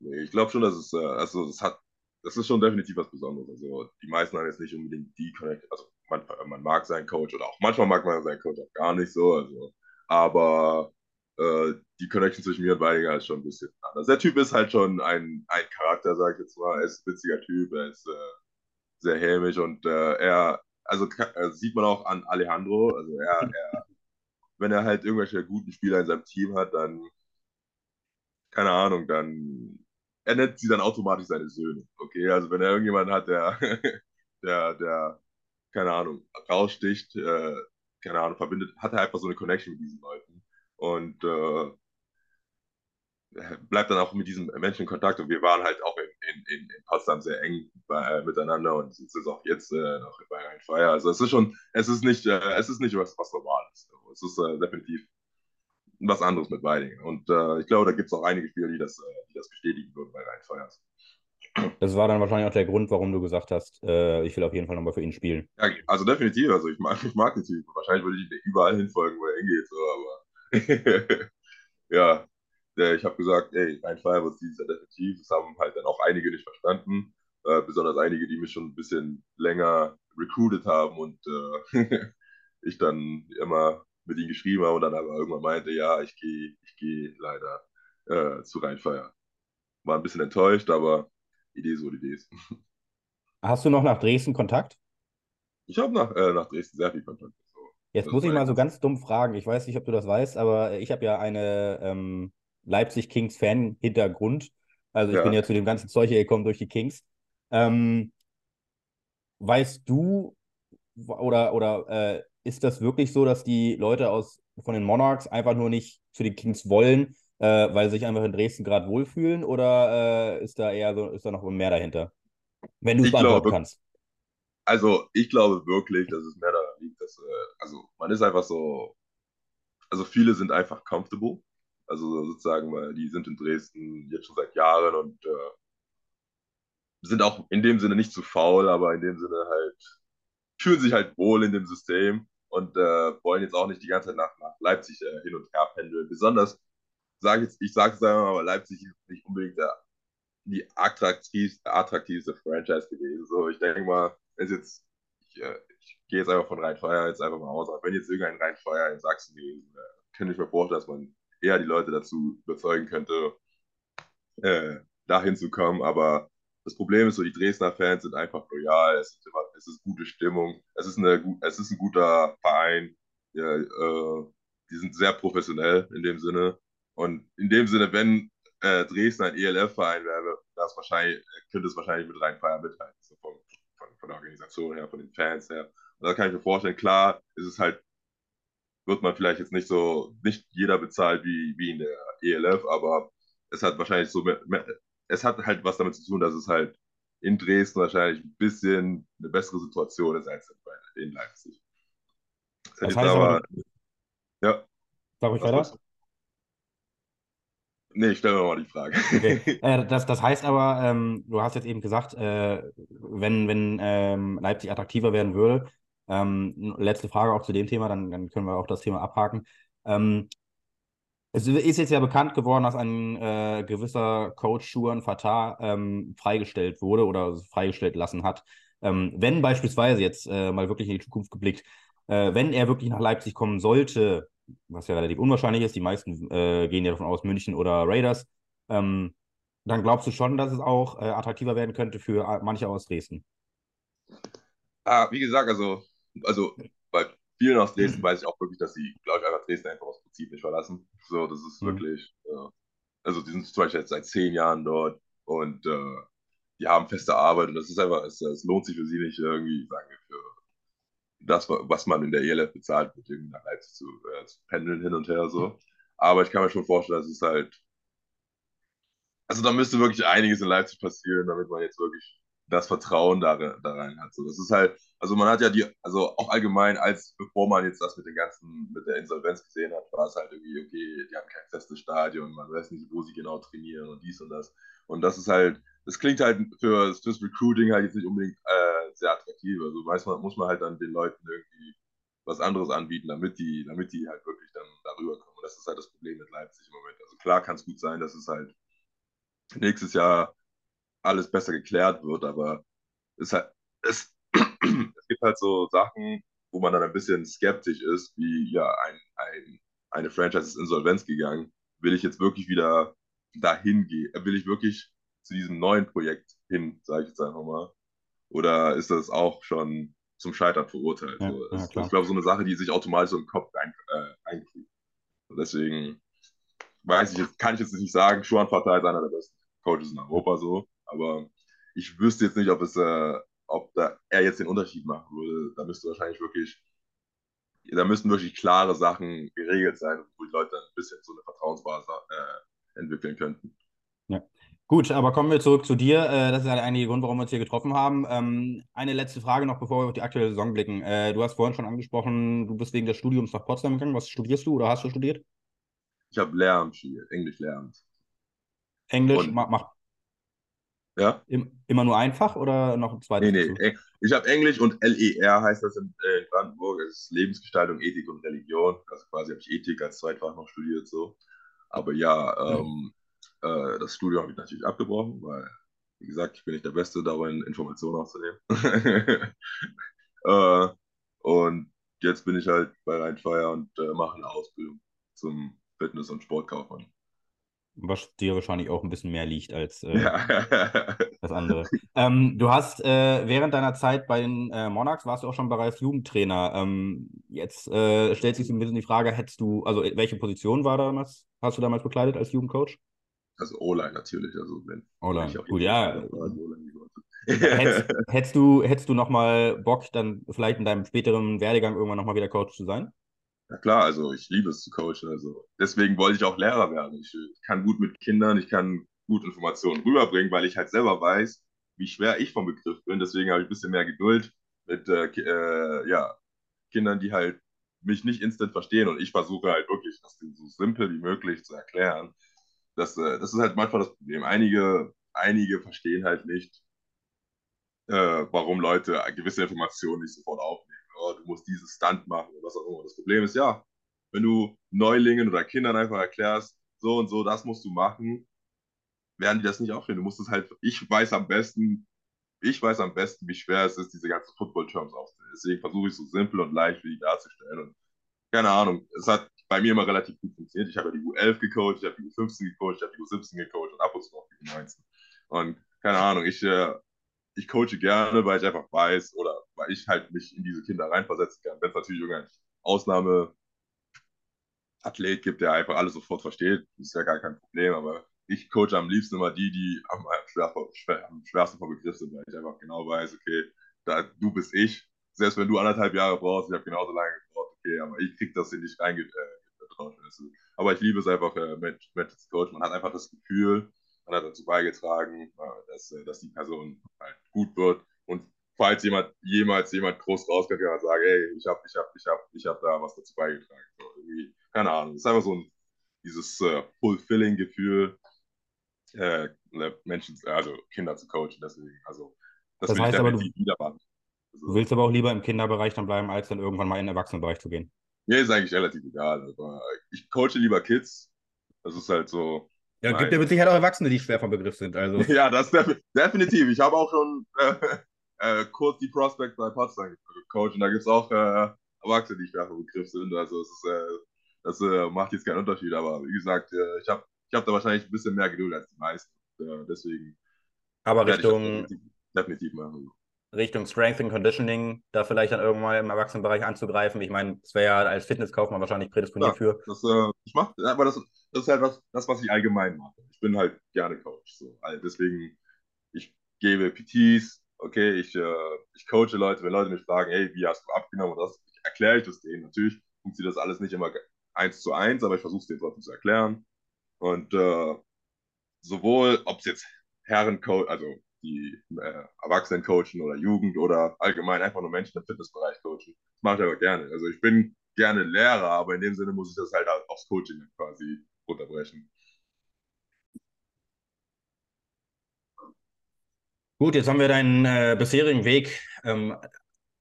Nee, ich glaube schon, dass es, äh, also es hat, das ist schon definitiv was Besonderes. Also die meisten haben jetzt nicht unbedingt die Connection, also man, man mag seinen Coach oder auch manchmal mag man seinen Coach auch gar nicht so. Also, aber äh, die Connection zwischen mir und Weidinger ist schon ein bisschen anders. Der Typ ist halt schon ein, ein Charakter, sag ich jetzt mal. Er ist ein witziger Typ, er ist äh, sehr hämisch und äh, er, also äh, sieht man auch an Alejandro, also er, er, wenn er halt irgendwelche guten Spieler in seinem Team hat, dann, keine Ahnung, dann, er nennt sie dann automatisch seine Söhne, okay? Also wenn er irgendjemanden hat, der, der, der keine Ahnung, raussticht, äh, keine Ahnung, verbindet, hat er einfach so eine Connection mit diesen Leuten und äh, bleibt dann auch mit diesen Menschen in Kontakt und wir waren halt auch in, in, in Potsdam sehr eng bei, äh, miteinander und es auch jetzt äh, noch bei Rhein Feier. Also es ist schon, es ist nicht, äh, es ist nicht was, was Normales. Es ist äh, definitiv was anderes mit Weidinger. Und äh, ich glaube, da gibt es auch einige Spieler, die das, äh, die das bestätigen würden bei Rhein Feier. Das war dann wahrscheinlich auch der Grund, warum du gesagt hast, äh, ich will auf jeden Fall nochmal für ihn spielen. Ja, also definitiv. Also ich mag, ich mag den Typ. Wahrscheinlich würde ich überall hinfolgen, wo er hingeht. So, aber ja, ich habe gesagt, ey, ein Fall wird dieses Jahr definitiv. Das haben halt dann auch einige nicht verstanden. Äh, besonders einige, die mich schon ein bisschen länger recruited haben und äh, ich dann immer mit ihnen geschrieben habe und dann aber irgendwann meinte, ja, ich gehe ich geh leider äh, zu Rheinfeier. War ein bisschen enttäuscht, aber Idee so, Idee ist. Hast du noch nach Dresden Kontakt? Ich habe nach, äh, nach Dresden sehr viel Kontakt. So. Jetzt muss ich mal so ganz dumm fragen. Ich weiß nicht, ob du das weißt, aber ich habe ja eine ähm, Leipzig Kings Fan-Hintergrund. Also ich ja. bin ja zu dem ganzen Zeug hier gekommen durch die Kings. Ähm, weißt du oder, oder äh, ist das wirklich so, dass die Leute aus, von den Monarchs einfach nur nicht zu den Kings wollen, äh, weil sie sich einfach in Dresden gerade wohlfühlen? Oder äh, ist da eher so, ist da noch mehr dahinter? Wenn du es beantworten kannst. Also ich glaube wirklich, dass es mehr daran liegt, dass, äh, also man ist einfach so, also viele sind einfach comfortable. Also sozusagen, weil die sind in Dresden jetzt schon seit Jahren und äh, sind auch in dem Sinne nicht zu faul, aber in dem Sinne halt fühlen sich halt wohl in dem System und äh, wollen jetzt auch nicht die ganze Zeit nach, nach Leipzig äh, hin und her pendeln. Besonders sage jetzt, ich sage es einmal, aber Leipzig ist nicht unbedingt der, die attraktivste, attraktivste Franchise gewesen. So, ich denke mal, ist jetzt, ich, äh, ich gehe jetzt einfach von Rheinfeuer jetzt einfach mal aus. Aber wenn jetzt irgendein Rheinfeuer in Sachsen gewesen wäre, könnte ich mir vorstellen, dass man eher die Leute dazu überzeugen könnte, äh, dahin zu kommen. Aber das Problem ist so, die Dresdner Fans sind einfach loyal, es ist, immer, es ist gute Stimmung, es ist, eine, es ist ein guter Verein, ja, äh, die sind sehr professionell in dem Sinne. Und in dem Sinne, wenn äh, Dresden ein ELF-Verein wäre, das wahrscheinlich, könnte es wahrscheinlich mit Rhein-Feier mithalten, so von, von, von, der Organisation her, von den Fans her. Und da kann ich mir vorstellen, klar, ist es halt, wird man vielleicht jetzt nicht so, nicht jeder bezahlt wie, wie in der ELF, aber es hat wahrscheinlich so, mehr, mehr, es hat halt was damit zu tun, dass es halt in Dresden wahrscheinlich ein bisschen eine bessere Situation ist als in Leipzig. Das, das heißt aber, aber, ja. Sag ich weiter? Nee, ich stelle mir mal die Frage. Okay. Äh, das, das heißt aber, ähm, du hast jetzt eben gesagt, äh, wenn, wenn ähm, Leipzig attraktiver werden würde, ähm, letzte Frage auch zu dem Thema, dann, dann können wir auch das Thema abhaken. Ähm, es ist jetzt ja bekannt geworden, dass ein äh, gewisser Coach Schuan Fatah ähm, freigestellt wurde oder freigestellt lassen hat. Ähm, wenn beispielsweise jetzt äh, mal wirklich in die Zukunft geblickt, äh, wenn er wirklich nach Leipzig kommen sollte, was ja relativ unwahrscheinlich ist, die meisten äh, gehen ja davon aus, München oder Raiders, ähm, dann glaubst du schon, dass es auch äh, attraktiver werden könnte für äh, manche aus Dresden? Ah, wie gesagt, also, also bei vielen aus Dresden weiß ich auch wirklich, dass sie, glaube ich, einfach Dresden einfach aus Prinzip nicht verlassen. So, das ist mhm. wirklich, äh, also die sind zum Beispiel jetzt seit zehn Jahren dort und äh, die haben feste Arbeit und das ist einfach, es, es, lohnt sich für sie nicht irgendwie, sagen wir, das, was man in der ELF bezahlt wird, irgendwie nach Leipzig zu, äh, zu pendeln hin und her so. Aber ich kann mir schon vorstellen, dass es halt, also da müsste wirklich einiges in Leipzig passieren, damit man jetzt wirklich das Vertrauen da, da rein hat. So, das ist halt, also man hat ja die, also auch allgemein, als bevor man jetzt das mit den ganzen, mit der Insolvenz gesehen hat, war es halt irgendwie, okay, die haben kein festes Stadion, man weiß nicht, wo sie genau trainieren und dies und das. Und das ist halt, das klingt halt für das Recruiting halt jetzt nicht unbedingt äh, sehr attraktiv. Also manchmal muss man halt dann den Leuten irgendwie was anderes anbieten, damit die, damit die halt wirklich dann darüber kommen. Und das ist halt das Problem mit Leipzig im Moment. Also klar kann es gut sein, dass es halt nächstes Jahr alles besser geklärt wird, aber es, halt, es, es gibt halt so Sachen, wo man dann ein bisschen skeptisch ist, wie ja, ein, ein, eine Franchise ist insolvenz gegangen. Will ich jetzt wirklich wieder dahin gehen? Will ich wirklich zu diesem neuen Projekt hin, sage ich jetzt einfach mal? Oder ist das auch schon zum Scheitern verurteilt? Ja, so, ja, ist, ich glaube, so eine Sache, die sich automatisch so im Kopf rein, äh, einkriegt. Deswegen weiß ich jetzt, kann ich jetzt nicht sagen, Schuan Fatah ist einer der besten Coaches in Europa so. Aber ich wüsste jetzt nicht, ob es, äh, ob da er jetzt den Unterschied machen würde. Da müsste wahrscheinlich wirklich, da müssten wirklich klare Sachen geregelt sein, wo die Leute dann ein bisschen so eine Vertrauensbasis äh, entwickeln könnten. Ja. Gut, aber kommen wir zurück zu dir. Äh, das ist ja der einige Grund, warum wir uns hier getroffen haben. Ähm, eine letzte Frage noch, bevor wir auf die aktuelle Saison blicken. Äh, du hast vorhin schon angesprochen, du bist wegen des Studiums nach Potsdam gegangen. Was studierst du oder hast du studiert? Ich habe Lehramt studiert, Englisch Lehramt. Englisch, mach, mach ja. Immer nur einfach oder noch ein zweites? Nee, nee. Ich habe Englisch und LER heißt das in, äh, Brandenburg. Das ist Lebensgestaltung, Ethik und Religion. Also quasi habe ich Ethik als Zweitfach noch studiert. so. Aber ja, ähm, äh, das Studium habe ich natürlich abgebrochen, weil, wie gesagt, ich bin nicht der Beste darin, Informationen aufzunehmen. äh, und jetzt bin ich halt bei Rheinfeier und äh, mache eine Ausbildung zum Fitness- und Sportkaufmann. was dir wahrscheinlich auch ein bisschen mehr liegt als äh, ja. das andere. Ähm, du hast äh, während deiner Zeit bei den äh, Monarchs warst du auch schon bereits Jugendtrainer. Ähm, jetzt äh, stellt sich so ein bisschen die Frage, hättest du, also welche Position war damals, hast du damals bekleidet als Jugendcoach? Also O-Line natürlich, also wenn. O-Line, gut, ja. hättest, hättest, du, hättest du nochmal Bock, dann vielleicht in deinem späteren Werdegang irgendwann nochmal wieder Coach zu sein? Ja klar, also ich liebe es zu coachen. Also deswegen wollte ich auch Lehrer werden. Ich, ich kann gut mit Kindern, ich kann gut Informationen rüberbringen, weil ich halt selber weiß, wie schwer ich vom Begriff bin. Deswegen habe ich ein bisschen mehr Geduld mit äh, äh, ja, Kindern, die halt mich nicht instant verstehen. Und ich versuche halt wirklich, das so simpel wie möglich zu erklären. Das, äh, das ist halt manchmal das Problem. Einige, einige verstehen halt nicht, äh, warum Leute gewisse Informationen nicht sofort aufnehmen oh, du musst dieses Stunt machen oder was auch immer. Das Problem ist ja, wenn du Neulingen oder Kindern einfach erklärst, so und so, das musst du machen, werden die das nicht aufnehmen. Du musst es halt, ich weiß am besten, ich weiß am besten, wie schwer es ist, diese ganzen Football-Terms aufzunehmen. Deswegen versuche ich so simpel und leicht wie die darzustellen. Und keine Ahnung, es hat bei mir immer relativ gut funktioniert. Ich habe die U11 gecoacht, ich habe die U15 gecoacht, ich habe die U17 gecoacht und ab und zu noch die U19. Und keine Ahnung, ich äh, ich coache gerne, weil ich einfach weiß oder weil ich halt mich in diese Kinder reinversetzen kann. Wenn es natürlich irgendein Ausnahmeathlet gibt, der einfach alles sofort versteht, ist ja gar kein Problem, aber ich coache am liebsten immer die, die am, schwer, am schwersten vom Begriff sind, weil ich einfach genau weiß, okay, da, du bist ich. Selbst wenn du anderthalb Jahre brauchst, ich habe genauso lange okay, aber ich krieg das in dich reingetraut. Äh, aber ich liebe es einfach, äh, mit zu coachen. Man hat einfach das Gefühl, man hat dazu beigetragen, äh, dass, äh, dass die Person halt gut wird. Und falls jemand jemals jemand groß rauskommt, kann man sagen, ey, ich habe ich hab, ich hab, ich hab da was dazu beigetragen. So, keine Ahnung. Es ist einfach so ein dieses äh, Fulfilling-Gefühl, äh, Menschen, also Kinder zu coachen. Deswegen, also das, das heißt aber, du, du willst aber auch lieber im Kinderbereich dann bleiben, als dann irgendwann mal in den Erwachsenenbereich zu gehen. Mir ist eigentlich relativ egal. Aber ich coache lieber Kids. Das ist halt so, ja, gibt ja mit Sicherheit auch Erwachsene, die schwer vom Begriff sind. Also. Ja, das def definitiv. Ich habe auch schon äh, äh, kurz die Prospect bei Potsdam gecoacht und da gibt es auch äh, Erwachsene, die schwer vom Begriff sind. Also es ist, äh, das äh, macht jetzt keinen Unterschied, aber wie gesagt, äh, ich habe ich hab da wahrscheinlich ein bisschen mehr Geduld als die meisten. deswegen. Aber Richtung. Definitiv, definitiv machen. Richtung Strength and Conditioning, da vielleicht dann irgendwann im Erwachsenenbereich anzugreifen. Ich meine, es wäre ja als Fitnesskaufmann wahrscheinlich prädisponiert ja, für. Das, äh, ich mach, aber das, das ist halt was, das, was ich allgemein mache. Ich bin halt gerne Coach. So. Also deswegen, ich gebe PTs, okay, ich, äh, ich coache Leute, wenn Leute mich fragen, hey, wie hast du abgenommen und das, erkläre ich das denen. Natürlich funktioniert das alles nicht immer eins zu eins, aber ich versuche es denen trotzdem zu erklären. Und äh, sowohl, ob es jetzt Herrencoach, also die äh, Erwachsenen coachen oder Jugend oder allgemein einfach nur Menschen im Fitnessbereich coachen. Das mache ich aber gerne. Also ich bin gerne Lehrer, aber in dem Sinne muss ich das halt aufs Coaching quasi runterbrechen. Gut, jetzt haben wir deinen äh, bisherigen Weg ähm,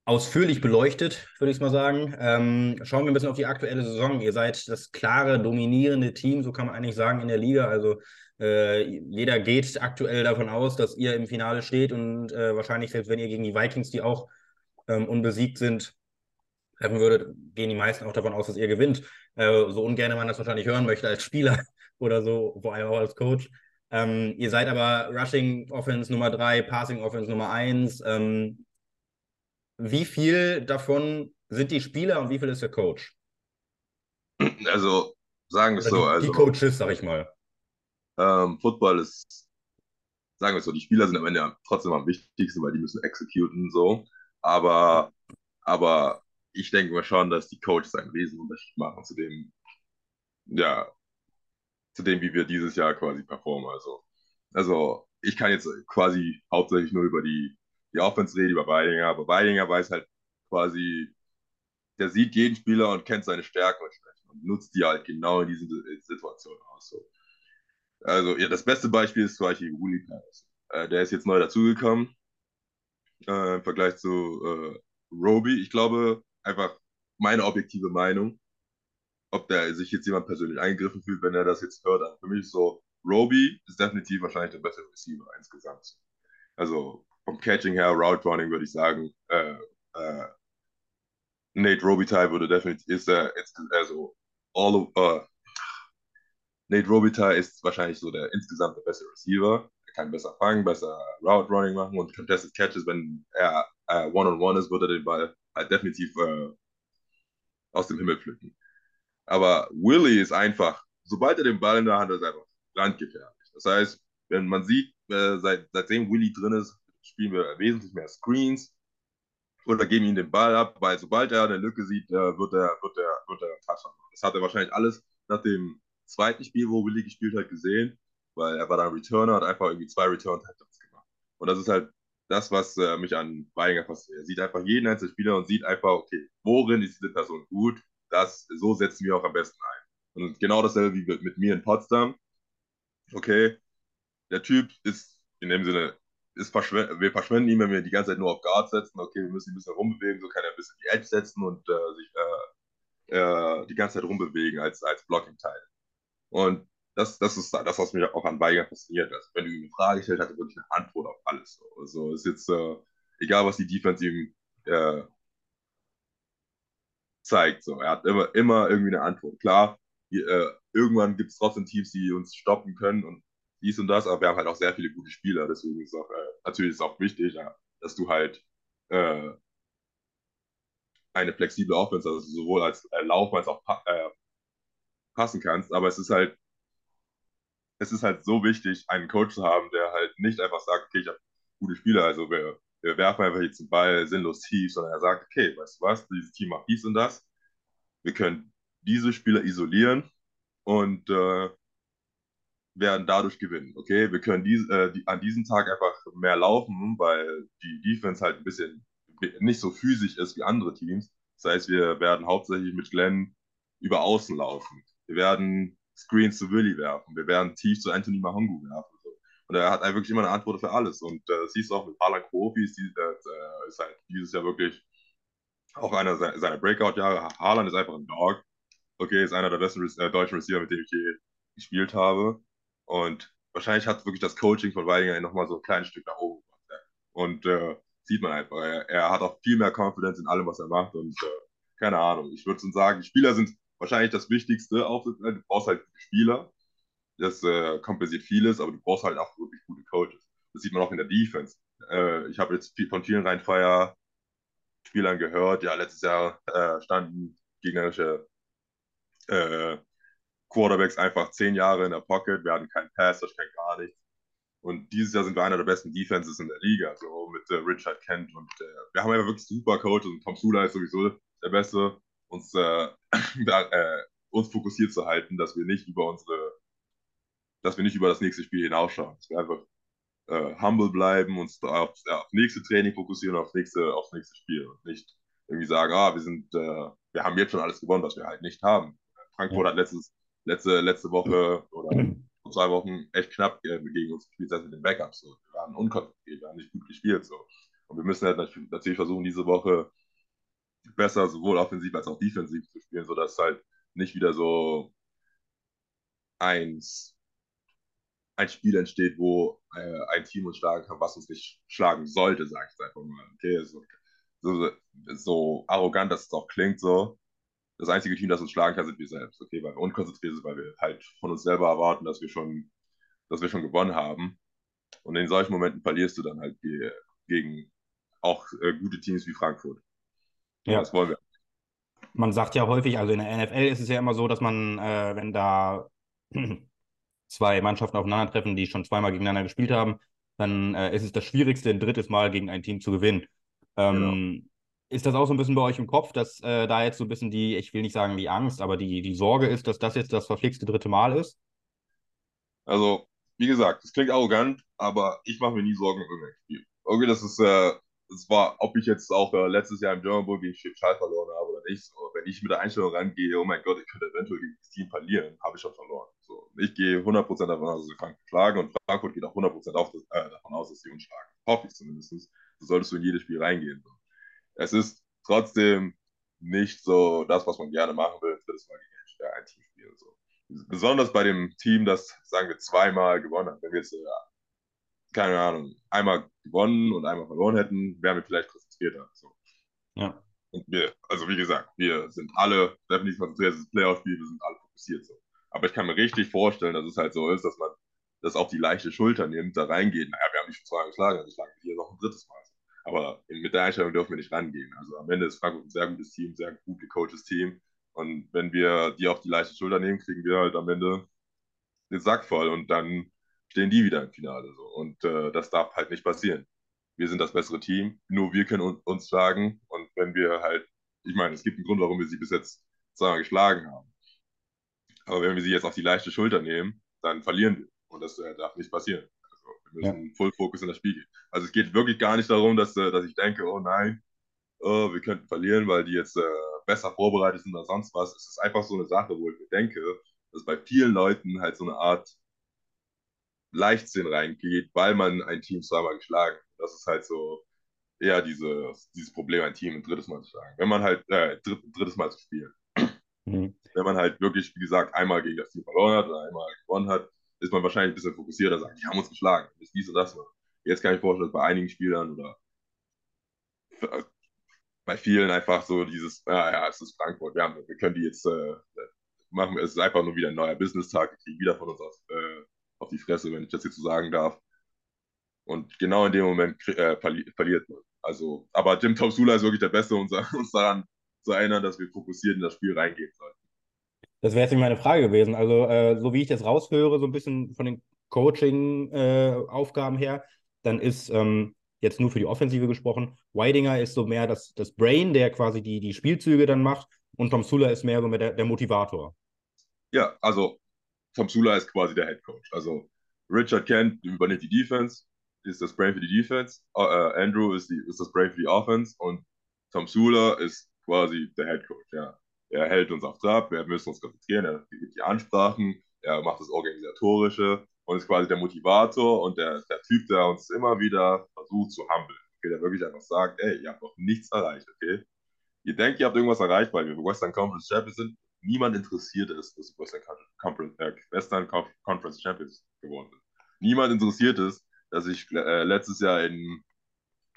ausführlich beleuchtet, würde ich mal sagen. Ähm, schauen wir ein bisschen auf die aktuelle Saison. Ihr seid das klare, dominierende Team, so kann man eigentlich sagen, in der Liga. Also äh, jeder geht aktuell davon aus, dass ihr im Finale steht und äh, wahrscheinlich, selbst wenn ihr gegen die Vikings, die auch ähm, unbesiegt sind, treffen würdet, gehen die meisten auch davon aus, dass ihr gewinnt. Äh, so ungern man das wahrscheinlich hören möchte als Spieler oder so, vor allem auch als Coach. Ähm, ihr seid aber Rushing Offense Nummer 3, Passing Offense Nummer 1. Ähm, wie viel davon sind die Spieler und wie viel ist der Coach? Also, sagen wir es so. Die, also, die Coaches, sag ich mal. Ähm, Football ist, sagen wir es so, die Spieler sind am Ende trotzdem am wichtigsten, weil die müssen executen so. Aber, aber ich denke mal schon, dass die Coaches einen Riesenunterschied machen zu dem, ja, zu dem, wie wir dieses Jahr quasi performen. Also, also ich kann jetzt quasi hauptsächlich nur über die, die Offense reden, über Weidinger, aber Weidinger weiß halt quasi, der sieht jeden Spieler und kennt seine Stärken und und nutzt die halt genau in diesen Situationen aus. So. Also, ja, das beste Beispiel ist zum Beispiel Uli Paris. Äh, der ist jetzt neu dazugekommen äh, im Vergleich zu äh, Roby. Ich glaube, einfach meine objektive Meinung, ob der sich jetzt jemand persönlich eingegriffen fühlt, wenn er das jetzt hört. Aber für mich ist so, Roby ist definitiv wahrscheinlich der beste Receiver insgesamt. Also vom Catching her, Route Running würde ich sagen, äh, äh, Nate Robitaille würde definitiv, ist er, also all of, uh, Nate Robitaille ist wahrscheinlich so der insgesamt der beste Receiver. Er kann besser fangen, besser Route Running machen und Contested Catches, wenn er äh, One-on-One -on -one ist, wird er den Ball halt definitiv äh, aus dem Himmel pflücken. Aber Willie ist einfach, sobald er den Ball in der Hand hat, ist er einfach brandgefährlich. Das heißt, wenn man sieht, äh, seit, seitdem Willie drin ist, spielen wir wesentlich mehr Screens oder geben ihm den Ball ab, weil sobald er eine Lücke sieht, äh, wird er, wird er, wird er Touchdown. Das hat er wahrscheinlich alles nach dem zweiten Spiel, wo Willie gespielt hat, gesehen, weil er war dann Returner, hat einfach irgendwie zwei Return-Touchdowns gemacht. Und das ist halt das, was äh, mich an Weinger fasziniert. Er sieht einfach jeden einzelnen Spieler und sieht einfach, okay, worin ist diese Person gut, das, so setzen wir auch am besten ein. Und genau dasselbe wie mit mir in Potsdam. Okay, der Typ ist in dem Sinne, ist verschwend wir verschwenden ihn, wenn wir die ganze Zeit nur auf Guard setzen. Okay, wir müssen ihn ein bisschen rumbewegen, so kann er ein bisschen die Edge setzen und äh, sich äh, äh, die ganze Zeit rumbewegen als, als Blocking-Teil. Und das, das ist das, was mich auch an Weiger fasziniert. Also, wenn du ihm eine Frage stellst, hat er wirklich eine Antwort auf alles. Also ist jetzt äh, egal, was die Defense äh, zeigt. So. Er hat immer, immer irgendwie eine Antwort. Klar, die, äh, irgendwann gibt es trotzdem Teams, die uns stoppen können und dies und das, aber wir haben halt auch sehr viele gute Spieler. Deswegen ist auch, äh, natürlich ist auch wichtig, dass du halt äh, eine flexible Offense, also sowohl als äh, Lauf als auch pa passen kannst. Aber es ist halt, es ist halt so wichtig, einen Coach zu haben, der halt nicht einfach sagt, okay, ich habe gute Spieler, also wir, wir werfen einfach jetzt den Ball sinnlos tief, sondern er sagt, okay, weißt du was, dieses Team macht dies und das. Wir können diese Spieler isolieren und äh, werden dadurch gewinnen. Okay, wir können dies, äh, die, an diesem Tag einfach mehr laufen, weil die Defense halt ein bisschen nicht so physisch ist wie andere Teams. Das heißt, wir werden hauptsächlich mit Glenn über Außen laufen. Wir werden Screens zu Willy werfen. Wir werden tief zu Anthony Mahongu werfen. Und er hat wirklich immer eine Antwort für alles. Und äh, siehst du auch mit Alan Profis, die, äh, ist halt dieses Jahr wirklich auch einer seiner Breakout-Jahre. Haaland ist einfach ein Dog. Okay, ist einer der besten äh, deutschen Receiver, mit dem ich je gespielt habe. Und wahrscheinlich hat wirklich das Coaching von Weidinger nochmal so ein kleines Stück nach oben gemacht. Und äh, sieht man einfach, er, er, hat auch viel mehr Confidence in allem, was er macht. Und äh, keine Ahnung, ich würde sagen, die Spieler sind wahrscheinlich das Wichtigste. Auch, du brauchst halt Spieler. Das äh, kompensiert vieles, aber du brauchst halt auch wirklich gute Coaches. Das sieht man auch in der Defense. Äh, ich habe jetzt viel, von vielen Rheinfeier-Spielern gehört, ja, letztes Jahr äh, standen gegnerische äh, Quarterbacks einfach zehn Jahre in der Pocket, wir hatten keinen Pass, das kein gar nichts. Und dieses Jahr sind wir einer der besten Defenses in der Liga, so mit äh, Richard Kent. Und äh, wir haben einfach wirklich super Coaches und Tom Sula ist sowieso der Beste, uns, äh, da, äh, uns fokussiert zu halten, dass wir nicht über unsere, dass wir nicht über das nächste Spiel hinausschauen. Dass wir einfach äh, humble bleiben, uns auf, ja, auf nächste Training fokussieren, aufs nächste, aufs nächste Spiel und nicht irgendwie sagen, ah, wir sind, äh, wir haben jetzt schon alles gewonnen, was wir halt nicht haben. Frankfurt ja. hat letztes, letzte, letzte Woche oder vor zwei Wochen echt knapp äh, gegen uns gespielt, selbst mit den Backups. So. Wir waren unkonzentriert, wir haben nicht gut gespielt. So. Und wir müssen halt natürlich versuchen, diese Woche besser sowohl offensiv als auch defensiv zu spielen, sodass halt nicht wieder so eins, ein Spiel entsteht, wo äh, ein Team uns schlagen kann, was uns nicht schlagen sollte, sage ich einfach mal. Okay, so, so, so arrogant, dass es auch klingt, so das einzige Team, das uns schlagen kann, sind wir selbst. Okay, weil wir unkonzentriert sind, weil wir halt von uns selber erwarten, dass wir schon, dass wir schon gewonnen haben. Und in solchen Momenten verlierst du dann halt gegen auch äh, gute Teams wie Frankfurt. Ja. Das wollen wir. Man sagt ja häufig, also in der NFL ist es ja immer so, dass man, äh, wenn da zwei Mannschaften aufeinandertreffen, die schon zweimal gegeneinander gespielt haben, dann äh, ist es das Schwierigste, ein drittes Mal gegen ein Team zu gewinnen. Ähm, genau. Ist das auch so ein bisschen bei euch im Kopf, dass äh, da jetzt so ein bisschen die, ich will nicht sagen die Angst, aber die, die Sorge ist, dass das jetzt das verflixte dritte Mal ist? Also, wie gesagt, das klingt arrogant, aber ich mache mir nie Sorgen um irgendein Spiel. Okay, das ist, äh, das war, ob ich jetzt auch äh, letztes Jahr im German Bowl gegen Schall verloren habe oder nicht. So, wenn ich mit der Einstellung rangehe, oh mein Gott, ich könnte eventuell gegen das Team verlieren, habe ich schon verloren. So, ich gehe 100% davon aus, dass sie Frankfurt schlagen und Frankfurt geht auch 100% auf das, äh, davon aus, dass sie uns schlagen. Hoffe ich zumindest. So solltest du in jedes Spiel reingehen. So es ist trotzdem nicht so das, was man gerne machen will, drittes Mal gegen ein Team spielen. So. Besonders bei dem Team, das, sagen wir, zweimal gewonnen hat. Wenn wir jetzt, äh, keine Ahnung, einmal gewonnen und einmal verloren hätten, wären wir vielleicht konzentrierter. So. Ja. Und wir, also wie gesagt, wir sind alle definitiv konzentriert, es ist Playoff-Spiel, wir sind alle fokussiert. So. Aber ich kann mir richtig vorstellen, dass es halt so ist, dass man das auf die leichte Schulter nimmt, da reingeht. Naja, wir haben dich schon zweimal geschlagen, also schlagen wir hier noch ein drittes Mal. Aber mit der Einstellung dürfen wir nicht rangehen. Also am Ende ist Frankfurt ein sehr gutes Team, sehr gut gecoachtes Team. Und wenn wir die auf die leichte Schulter nehmen, kriegen wir halt am Ende den Sack voll und dann stehen die wieder im Finale. So. Und äh, das darf halt nicht passieren. Wir sind das bessere Team, nur wir können un uns schlagen. Und wenn wir halt, ich meine, es gibt einen Grund, warum wir sie bis jetzt zweimal geschlagen haben. Aber wenn wir sie jetzt auf die leichte Schulter nehmen, dann verlieren wir. Und das äh, darf nicht passieren. Wir müssen ja. Full Focus in das Spiel gehen. Also es geht wirklich gar nicht darum, dass, äh, dass ich denke, oh nein, oh, wir könnten verlieren, weil die jetzt äh, besser vorbereitet sind oder sonst was. Es ist einfach so eine Sache, wo ich mir denke, dass bei vielen Leuten halt so eine Art Leichtsinn reingeht, weil man ein Team zweimal geschlagen hat. Das ist halt so eher diese, dieses Problem, ein Team ein drittes Mal zu schlagen. Wenn man halt, äh, dritt, drittes Mal zu spielen. Mhm. Wenn man halt wirklich, wie gesagt, einmal gegen das Team verloren hat oder einmal gewonnen hat, ist man wahrscheinlich ein bisschen fokussierter, sagt, die haben uns geschlagen, ist dies und das mal. Jetzt kann ich vorstellen, dass bei einigen Spielern oder bei vielen einfach so dieses, ja, ja, es ist Frankfurt, wir, haben, wir können die jetzt äh, machen, es ist einfach nur wieder ein neuer Business-Tag, die kriegen wieder von uns auf, äh, auf die Fresse, wenn ich das jetzt so sagen darf. Und genau in dem Moment äh, verli verliert man. Also, aber Jim Topsula ist wirklich der Beste, uns, uns daran zu erinnern, dass wir fokussiert in das Spiel reingehen sollten. Das wäre jetzt nicht meine Frage gewesen. Also, äh, so wie ich das raushöre, so ein bisschen von den Coaching-Aufgaben äh, her, dann ist ähm, jetzt nur für die Offensive gesprochen, Weidinger ist so mehr das, das Brain, der quasi die, die Spielzüge dann macht und Tom Sula ist mehr so mehr der, der Motivator. Ja, also Tom Sula ist quasi der Head Coach. Also Richard Kent übernimmt die Defense, ist das Brain für die Defense. Uh, Andrew ist, die, ist das Brain für die Offense und Tom Sula ist quasi der Head Coach, ja er hält uns auf Trab, wir müssen uns konzentrieren, er gibt die Ansprachen, er macht das Organisatorische und ist quasi der Motivator und der, der Typ, der uns immer wieder versucht zu humbeln. Okay, der wirklich einfach sagt, ey, ihr habt noch nichts erreicht, okay? Ihr denkt, ihr habt irgendwas erreicht, weil wir Western Conference Champions sind. Niemand interessiert es, dass Western Conference, äh, Western Conference Champions geworden sind. Niemand interessiert es, dass ich äh, letztes Jahr in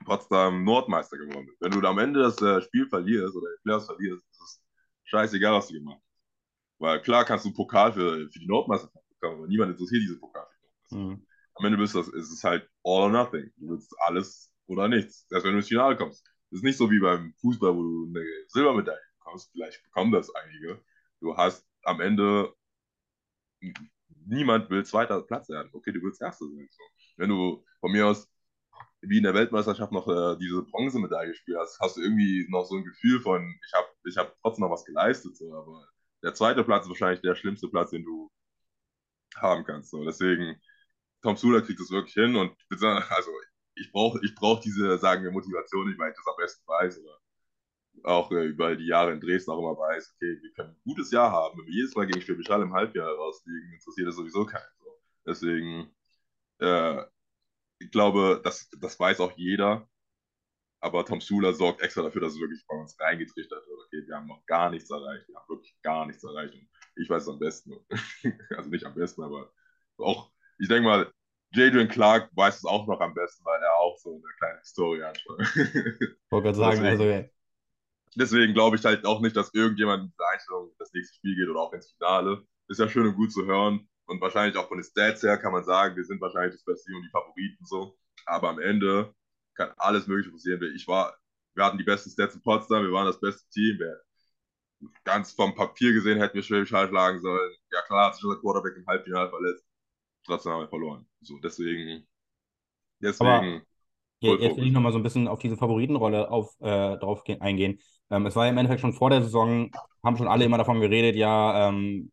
Potsdam Nordmeister geworden bin. Wenn du am Ende das äh, Spiel verlierst oder die Playoffs verlierst, ist es scheißegal, was du gemacht hast. Weil klar kannst du einen Pokal für, für die Nordmeisterschaft bekommen, aber niemand interessiert diese Pokal für die mhm. Am Ende bist du das, ist es halt all or nothing. Du willst alles oder nichts. Erst wenn du ins Finale kommst. Das ist nicht so wie beim Fußball, wo du eine Silbermedaille bekommst. Vielleicht bekommen das einige. Du hast am Ende niemand will zweiter Platz werden. Okay, du willst erster sein. So. Wenn du von mir aus wie in der Weltmeisterschaft noch äh, diese Bronzemedaille gespielt hast, hast du irgendwie noch so ein Gefühl von, ich habe ich hab trotzdem noch was geleistet. So. Aber der zweite Platz ist wahrscheinlich der schlimmste Platz, den du haben kannst. So. Deswegen, Tom Sula kriegt das wirklich hin und also ich brauche ich brauch diese, sagen wir, Motivation nicht, weil ich das am besten weiß. Oder auch äh, über die Jahre in Dresden auch immer weiß, okay, wir können ein gutes Jahr haben. Wenn wir jedes Mal gegen Schwäbisch Hall im Halbjahr rausliegen, interessiert das sowieso keinen. So. Deswegen, äh, ich glaube, das, das weiß auch jeder. Aber Tom Schuler sorgt extra dafür, dass es wirklich bei uns reingetrichtert wird. Okay, wir haben noch gar nichts erreicht. Wir haben wirklich gar nichts erreicht. Und ich weiß es am besten. also nicht am besten, aber auch, ich denke mal, Jadrian Clark weiß es auch noch am besten, weil er auch so eine kleine Historie hat. Ich wollte gerade sagen, also. Deswegen glaube ich halt auch nicht, dass irgendjemand in dieser Einstellung das nächste Spiel geht oder auch ins Finale. Ist ja schön und gut zu hören. Und wahrscheinlich auch von den Stats her kann man sagen, wir sind wahrscheinlich das beste Team und die Favoriten so. Aber am Ende kann alles Mögliche passieren. Ich war, wir hatten die besten Stats in Potsdam, wir waren das beste Team. Wir, ganz vom Papier gesehen hätten wir Schwäbisch Hall schlagen sollen. Ja klar, hat sich unser Quarterback im Halbfinale verletzt. Trotzdem haben wir verloren. So, deswegen, deswegen. jetzt, jetzt will ich nochmal so ein bisschen auf diese Favoritenrolle auf, äh, drauf eingehen. Ähm, es war ja im Endeffekt schon vor der Saison, haben schon alle immer davon geredet, ja, ähm,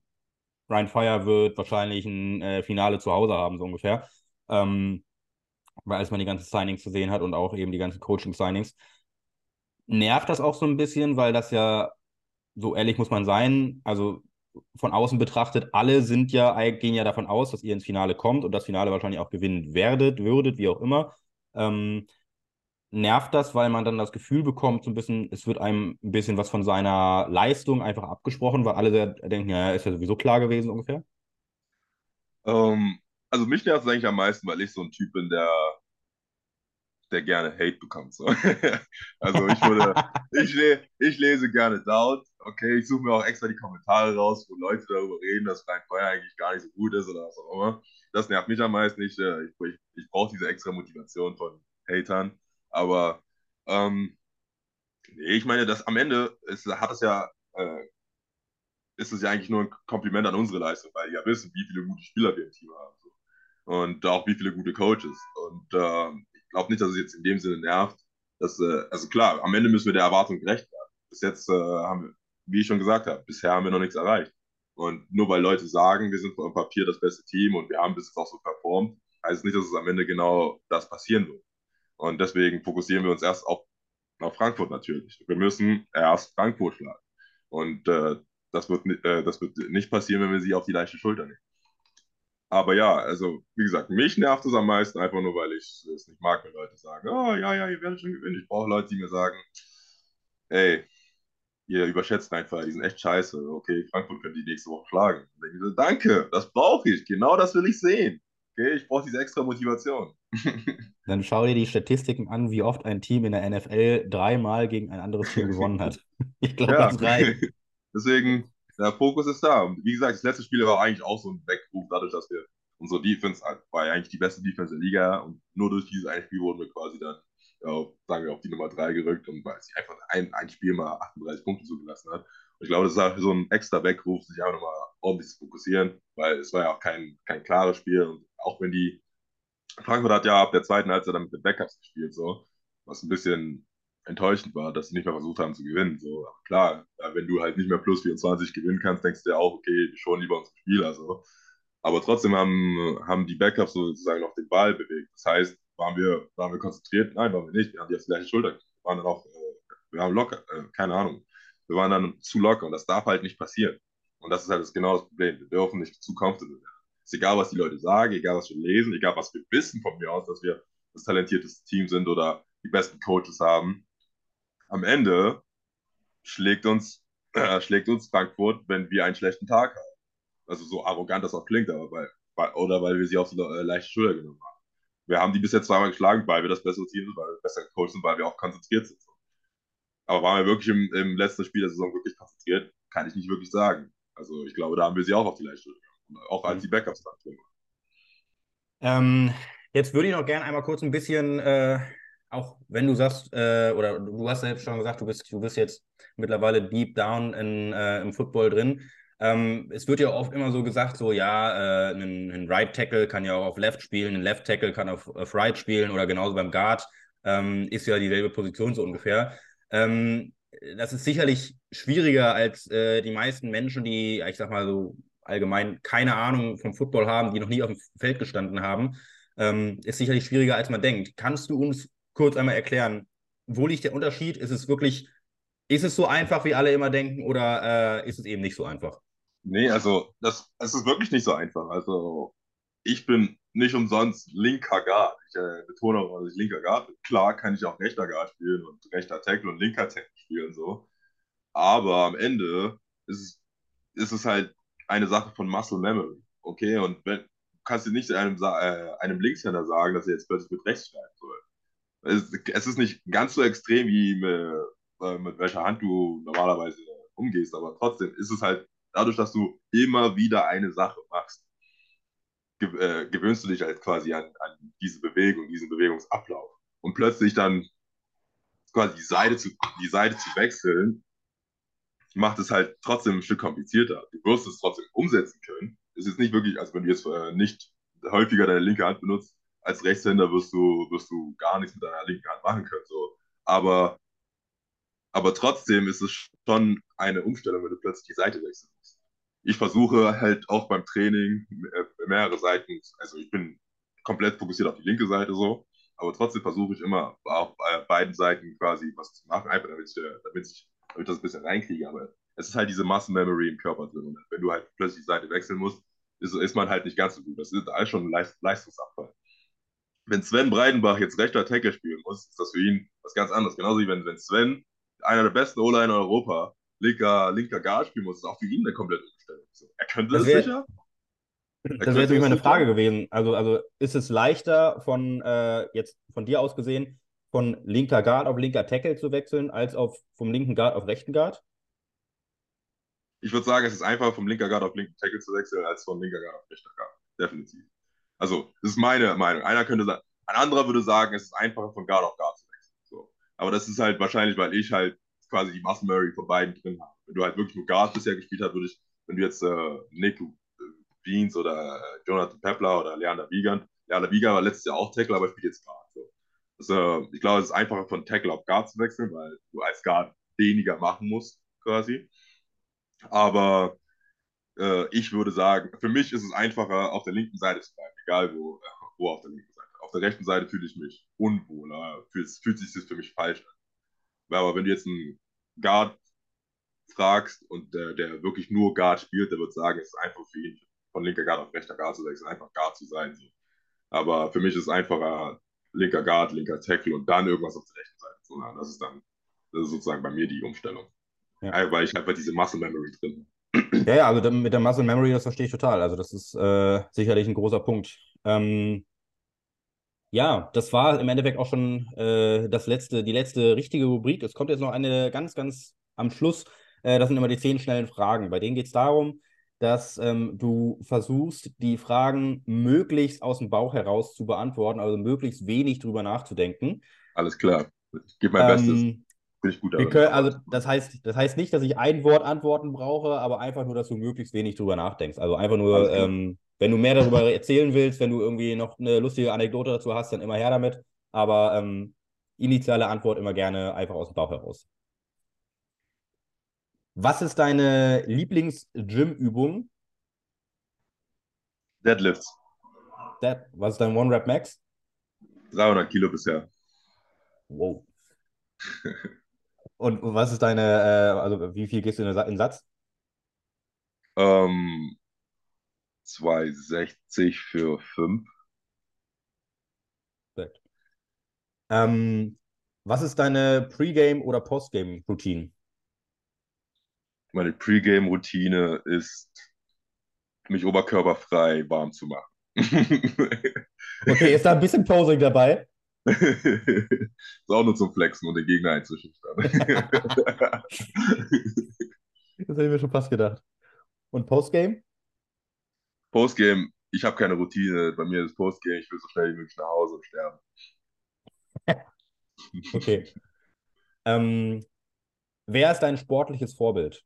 Ryan Fire wird wahrscheinlich ein äh, Finale zu Hause haben, so ungefähr. Ähm, weil als man die ganzen Signings gesehen hat und auch eben die ganzen Coaching-Signings, nervt das auch so ein bisschen, weil das ja, so ehrlich muss man sein, also von außen betrachtet, alle sind ja, gehen ja davon aus, dass ihr ins Finale kommt und das Finale wahrscheinlich auch gewinnen werdet, würdet, wie auch immer. Ähm, nervt das, weil man dann das Gefühl bekommt, so ein bisschen, es wird einem ein bisschen was von seiner Leistung einfach abgesprochen, weil alle denken, ja, ist ja sowieso klar gewesen ungefähr? Ähm, also mich nervt es eigentlich am meisten, weil ich so ein Typ bin, der der gerne Hate bekommt. So. also ich würde, ich, le ich lese gerne Doubt. Okay, ich suche mir auch extra die Kommentare raus, wo Leute darüber reden, dass Frank Feuer eigentlich gar nicht so gut ist oder was auch immer. Das nervt mich am meisten nicht. Äh, ich, ich, ich brauche diese extra Motivation von Hatern. Aber ähm, ich meine, dass am Ende ist, hat es ja, äh, ist es ja eigentlich nur ein Kompliment an unsere Leistung, weil die ja wissen, wie viele gute Spieler wir im Team haben. So. Und auch wie viele gute Coaches. Und äh, ich glaube nicht, dass es jetzt in dem Sinne nervt. Dass, äh, also klar, am Ende müssen wir der Erwartung gerecht werden. Bis jetzt äh, haben wir, wie ich schon gesagt habe, bisher haben wir noch nichts erreicht. Und nur weil Leute sagen, wir sind vom Papier das beste Team und wir haben bis jetzt auch so performt, heißt es nicht, dass es am Ende genau das passieren wird. Und deswegen fokussieren wir uns erst auf, auf Frankfurt natürlich. Wir müssen erst Frankfurt schlagen. Und äh, das, wird, äh, das wird nicht passieren, wenn wir sie auf die leichte Schulter nehmen. Aber ja, also wie gesagt, mich nervt es am meisten einfach nur, weil ich es nicht mag, wenn Leute sagen, oh ja, ja, ihr werdet schon gewinnen. Ich brauche Leute, die mir sagen, ey, ihr überschätzt einfach, die sind echt scheiße. Okay, Frankfurt könnte die nächste Woche schlagen. So, Danke, das brauche ich. Genau das will ich sehen. Okay, ich brauche diese extra Motivation. Dann schau dir die Statistiken an, wie oft ein Team in der NFL dreimal gegen ein anderes Team gewonnen hat. Ich glaube, ja. das reicht. Deswegen, der Fokus ist da. Und wie gesagt, das letzte Spiel war eigentlich auch so ein Weckruf, dadurch, dass wir unsere Defense war ja eigentlich die beste Defense der Liga und nur durch dieses eine Spiel wurden wir quasi dann, ja, sagen wir, auf die Nummer 3 gerückt und weil sie einfach ein, ein Spiel mal 38 Punkte zugelassen hat. Und ich glaube, das ist auch so ein extra Weckruf, sich einfach nochmal ordentlich zu fokussieren, weil es war ja auch kein, kein klares Spiel und auch wenn die Frankfurt hat ja ab der zweiten Halbzeit dann mit den Backups gespielt, so, was ein bisschen enttäuschend war, dass sie nicht mehr versucht haben zu gewinnen. So, aber klar, wenn du halt nicht mehr plus 24 gewinnen kannst, denkst du ja auch, okay, schon lieber unsere Spieler. So. Aber trotzdem haben, haben die Backups sozusagen noch den Ball bewegt. Das heißt, waren wir, waren wir konzentriert? Nein, waren wir nicht. Wir haben die auf die gleiche Schulter. Wir waren dann auch, äh, wir haben locker, äh, keine Ahnung. Wir waren dann zu locker und das darf halt nicht passieren. Und das ist halt das genau das Problem. Wir dürfen nicht zu comfortable werden. Ist egal, was die Leute sagen, egal, was wir lesen, egal, was wir wissen von mir aus, dass wir das talentierteste Team sind oder die besten Coaches haben am Ende schlägt uns, äh, schlägt uns Frankfurt, wenn wir einen schlechten Tag haben. Also so arrogant das auch klingt, aber weil, weil oder weil wir sie auf so äh, leichte Schulter genommen haben. Wir haben die bis jetzt zweimal geschlagen, weil wir das bessere Team sind, weil wir besser gecoacht sind, weil wir auch konzentriert sind. Aber waren wir wirklich im, im letzten Spiel der Saison wirklich konzentriert? Kann ich nicht wirklich sagen. Also ich glaube, da haben wir sie auch auf die leichte Schulter. Auch als die Backups waren. Ähm, jetzt würde ich noch gerne einmal kurz ein bisschen äh, auch wenn du sagst, äh, oder du hast selbst schon gesagt, du bist, du bist jetzt mittlerweile deep down in, äh, im Football drin. Ähm, es wird ja oft immer so gesagt, so ja, äh, ein, ein, Right Tackle kann ja auch auf Left spielen, ein Left Tackle kann auf, auf Right spielen oder genauso beim Guard ähm, ist ja dieselbe Position so ungefähr. Ähm, das ist sicherlich schwieriger als äh, die meisten Menschen, die, ich sag mal so allgemein keine Ahnung vom Football haben, die noch nie auf dem Feld gestanden haben. Ähm, ist sicherlich schwieriger, als man denkt. Kannst du uns kurz einmal erklären, wo liegt der Unterschied? Ist es wirklich, ist es so einfach, wie alle immer denken, oder äh, ist es eben nicht so einfach? Nee, also das, es ist wirklich nicht so einfach. Also ich bin nicht umsonst linker Guard. Ich äh, betone auch, dass ich linker Guard bin. Klar kann ich auch rechter Guard spielen und rechter Tackle und linker Tackle spielen so. Aber am Ende ist ist es halt eine Sache von Muscle Memory. Okay, und wenn, kannst du nicht einem, äh, einem Linkshänder sagen, dass er jetzt plötzlich mit rechts schreiben soll es, es ist nicht ganz so extrem, wie mit, äh, mit welcher Hand du normalerweise umgehst, aber trotzdem ist es halt dadurch, dass du immer wieder eine Sache machst, äh, gewöhnst du dich halt quasi an, an diese Bewegung, diesen Bewegungsablauf. Und plötzlich dann quasi die Seite zu, die Seite zu wechseln, macht es halt trotzdem ein Stück komplizierter. Du wirst es trotzdem umsetzen können. Es ist nicht wirklich, also wenn du jetzt äh, nicht häufiger deine linke Hand benutzt, als Rechtshänder wirst du, wirst du gar nichts mit deiner linken Hand machen können. So. Aber, aber trotzdem ist es schon eine Umstellung, wenn du plötzlich die Seite wechseln musst. Ich versuche halt auch beim Training mehrere Seiten, also ich bin komplett fokussiert auf die linke Seite so, aber trotzdem versuche ich immer auf beiden Seiten quasi was zu machen, einfach damit ich, damit ich, damit ich das ein bisschen reinkriege. Aber es ist halt diese Muscle Memory im Körper drin. Und wenn du halt plötzlich die Seite wechseln musst, ist, ist man halt nicht ganz so gut. Das ist alles schon ein Leistungsabfall wenn Sven Breidenbach jetzt rechter Tackle spielen muss, ist das für ihn was ganz anderes. Genauso wie wenn, wenn Sven, einer der besten O-Line in Europa, linker, linker Guard spielen muss, ist auch für ihn eine komplette Umstellung. Er könnte das, wär, sicher. Das wäre jetzt meine Frage gewesen. Also, also ist es leichter von äh, jetzt von dir aus gesehen, von linker Guard auf linker Tackle zu wechseln, als auf vom linken Guard auf rechten Guard? Ich würde sagen, es ist einfacher vom linker Guard auf linken Tackle zu wechseln, als von linker Guard auf rechter Guard. Definitiv. Also, das ist meine Meinung. Einer könnte sagen, ein anderer würde sagen, es ist einfacher von Guard auf Guard zu wechseln. So. Aber das ist halt wahrscheinlich, weil ich halt quasi die Muscle Murray von beiden drin habe. Wenn du halt wirklich nur Guard bisher gespielt hast, würde ich, wenn du jetzt äh, Nick Beans oder äh, Jonathan Pepler oder Leander Wiegand. Leander Wiegand war letztes Jahr auch Tackle, aber spielt jetzt Guard. So. Also, ich glaube, es ist einfacher von Tackle auf Guard zu wechseln, weil du als Guard weniger machen musst, quasi. Aber äh, ich würde sagen, für mich ist es einfacher, auf der linken Seite zu bleiben, egal wo, äh, wo auf der linken Seite. Auf der rechten Seite fühle ich mich unwohler, fühlt, fühlt sich das für mich falsch an. Aber wenn du jetzt einen Guard fragst und der, der wirklich nur Guard spielt, der wird sagen, es ist einfach für ihn von linker Guard auf rechter Guard zu wechseln, einfach Guard zu sein. So. Aber für mich ist es einfacher, linker Guard, linker Tackle und dann irgendwas auf der rechten Seite machen. Das ist dann das ist sozusagen bei mir die Umstellung. Ja. Weil ich einfach diese Muscle Memory drin Ja, ja, also mit der Muscle Memory, das verstehe ich total. Also, das ist äh, sicherlich ein großer Punkt. Ähm, ja, das war im Endeffekt auch schon äh, das letzte, die letzte richtige Rubrik. Es kommt jetzt noch eine ganz, ganz am Schluss. Äh, das sind immer die zehn schnellen Fragen. Bei denen geht es darum, dass ähm, du versuchst, die Fragen möglichst aus dem Bauch heraus zu beantworten, also möglichst wenig drüber nachzudenken. Alles klar. Ich gebe mein ähm, Bestes. Bin ich gut darin. Können, also das heißt, das heißt nicht, dass ich ein Wort Antworten brauche, aber einfach nur, dass du möglichst wenig drüber nachdenkst. Also einfach nur, ähm, wenn du mehr darüber erzählen willst, wenn du irgendwie noch eine lustige Anekdote dazu hast, dann immer her damit. Aber ähm, initiale Antwort immer gerne einfach aus dem Bauch heraus. Was ist deine Lieblings-Gym-Übung? Deadlifts. Dead. Was ist dein One-Rap-Max? 300 Kilo bisher. Wow. Und was ist deine, äh, also wie viel gehst du in den Satz? Ähm, 260 für 5. Ähm, was ist deine Pre-Game- oder Post-Game-Routine? Meine Pre-Game-Routine ist, mich oberkörperfrei warm zu machen. okay, ist da ein bisschen Posing dabei? ist auch nur zum Flexen und den Gegner einzuschüchtern. das hätte ich mir schon fast gedacht. Und Postgame? Postgame, ich habe keine Routine. Bei mir ist Postgame, ich will so schnell wie möglich nach Hause und sterben. okay. Ähm, wer ist dein sportliches Vorbild?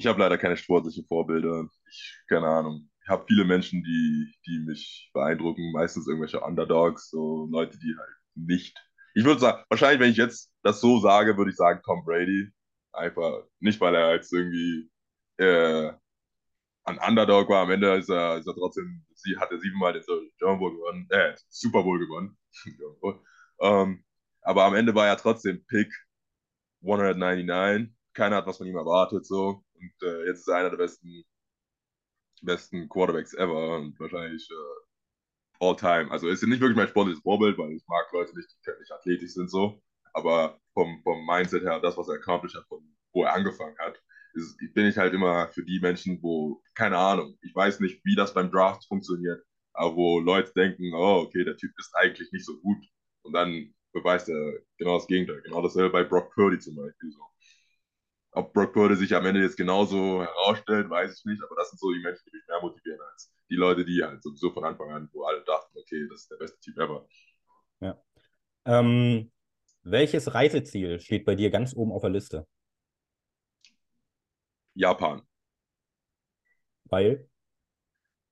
Ich habe leider keine sportlichen Vorbilder. Ich, keine Ahnung habe viele Menschen, die, die mich beeindrucken, meistens irgendwelche Underdogs, so Leute, die halt nicht. Ich würde sagen, wahrscheinlich, wenn ich jetzt das so sage, würde ich sagen Tom Brady. Einfach nicht, weil er jetzt irgendwie äh, ein Underdog war. Am Ende ist er, ist er trotzdem, sie hat er siebenmal den Super Bowl gewonnen, äh, Super Bowl gewonnen. ähm, aber am Ende war er trotzdem Pick 199. Keiner hat was von ihm erwartet, so. Und äh, jetzt ist er einer der besten besten Quarterbacks ever und wahrscheinlich äh, all time. Also ist nicht wirklich mein sportliches Vorbild, weil ich mag Leute nicht, die nicht athletisch sind so. Aber vom, vom Mindset her, das, was er accomplished hat, von wo er angefangen hat, ist, bin ich halt immer für die Menschen, wo, keine Ahnung, ich weiß nicht, wie das beim Draft funktioniert, aber wo Leute denken, oh, okay, der Typ ist eigentlich nicht so gut. Und dann beweist er genau das Gegenteil. Genau dasselbe bei Brock Purdy zum Beispiel. So. Ob Brock Purdy sich am Ende jetzt genauso herausstellt, weiß ich nicht, aber das sind so die Menschen, die mich mehr motivieren als die Leute, die halt sowieso von Anfang an, wo alle dachten, okay, das ist der beste Typ ever. Ja. Ähm, welches Reiseziel steht bei dir ganz oben auf der Liste? Japan. Weil?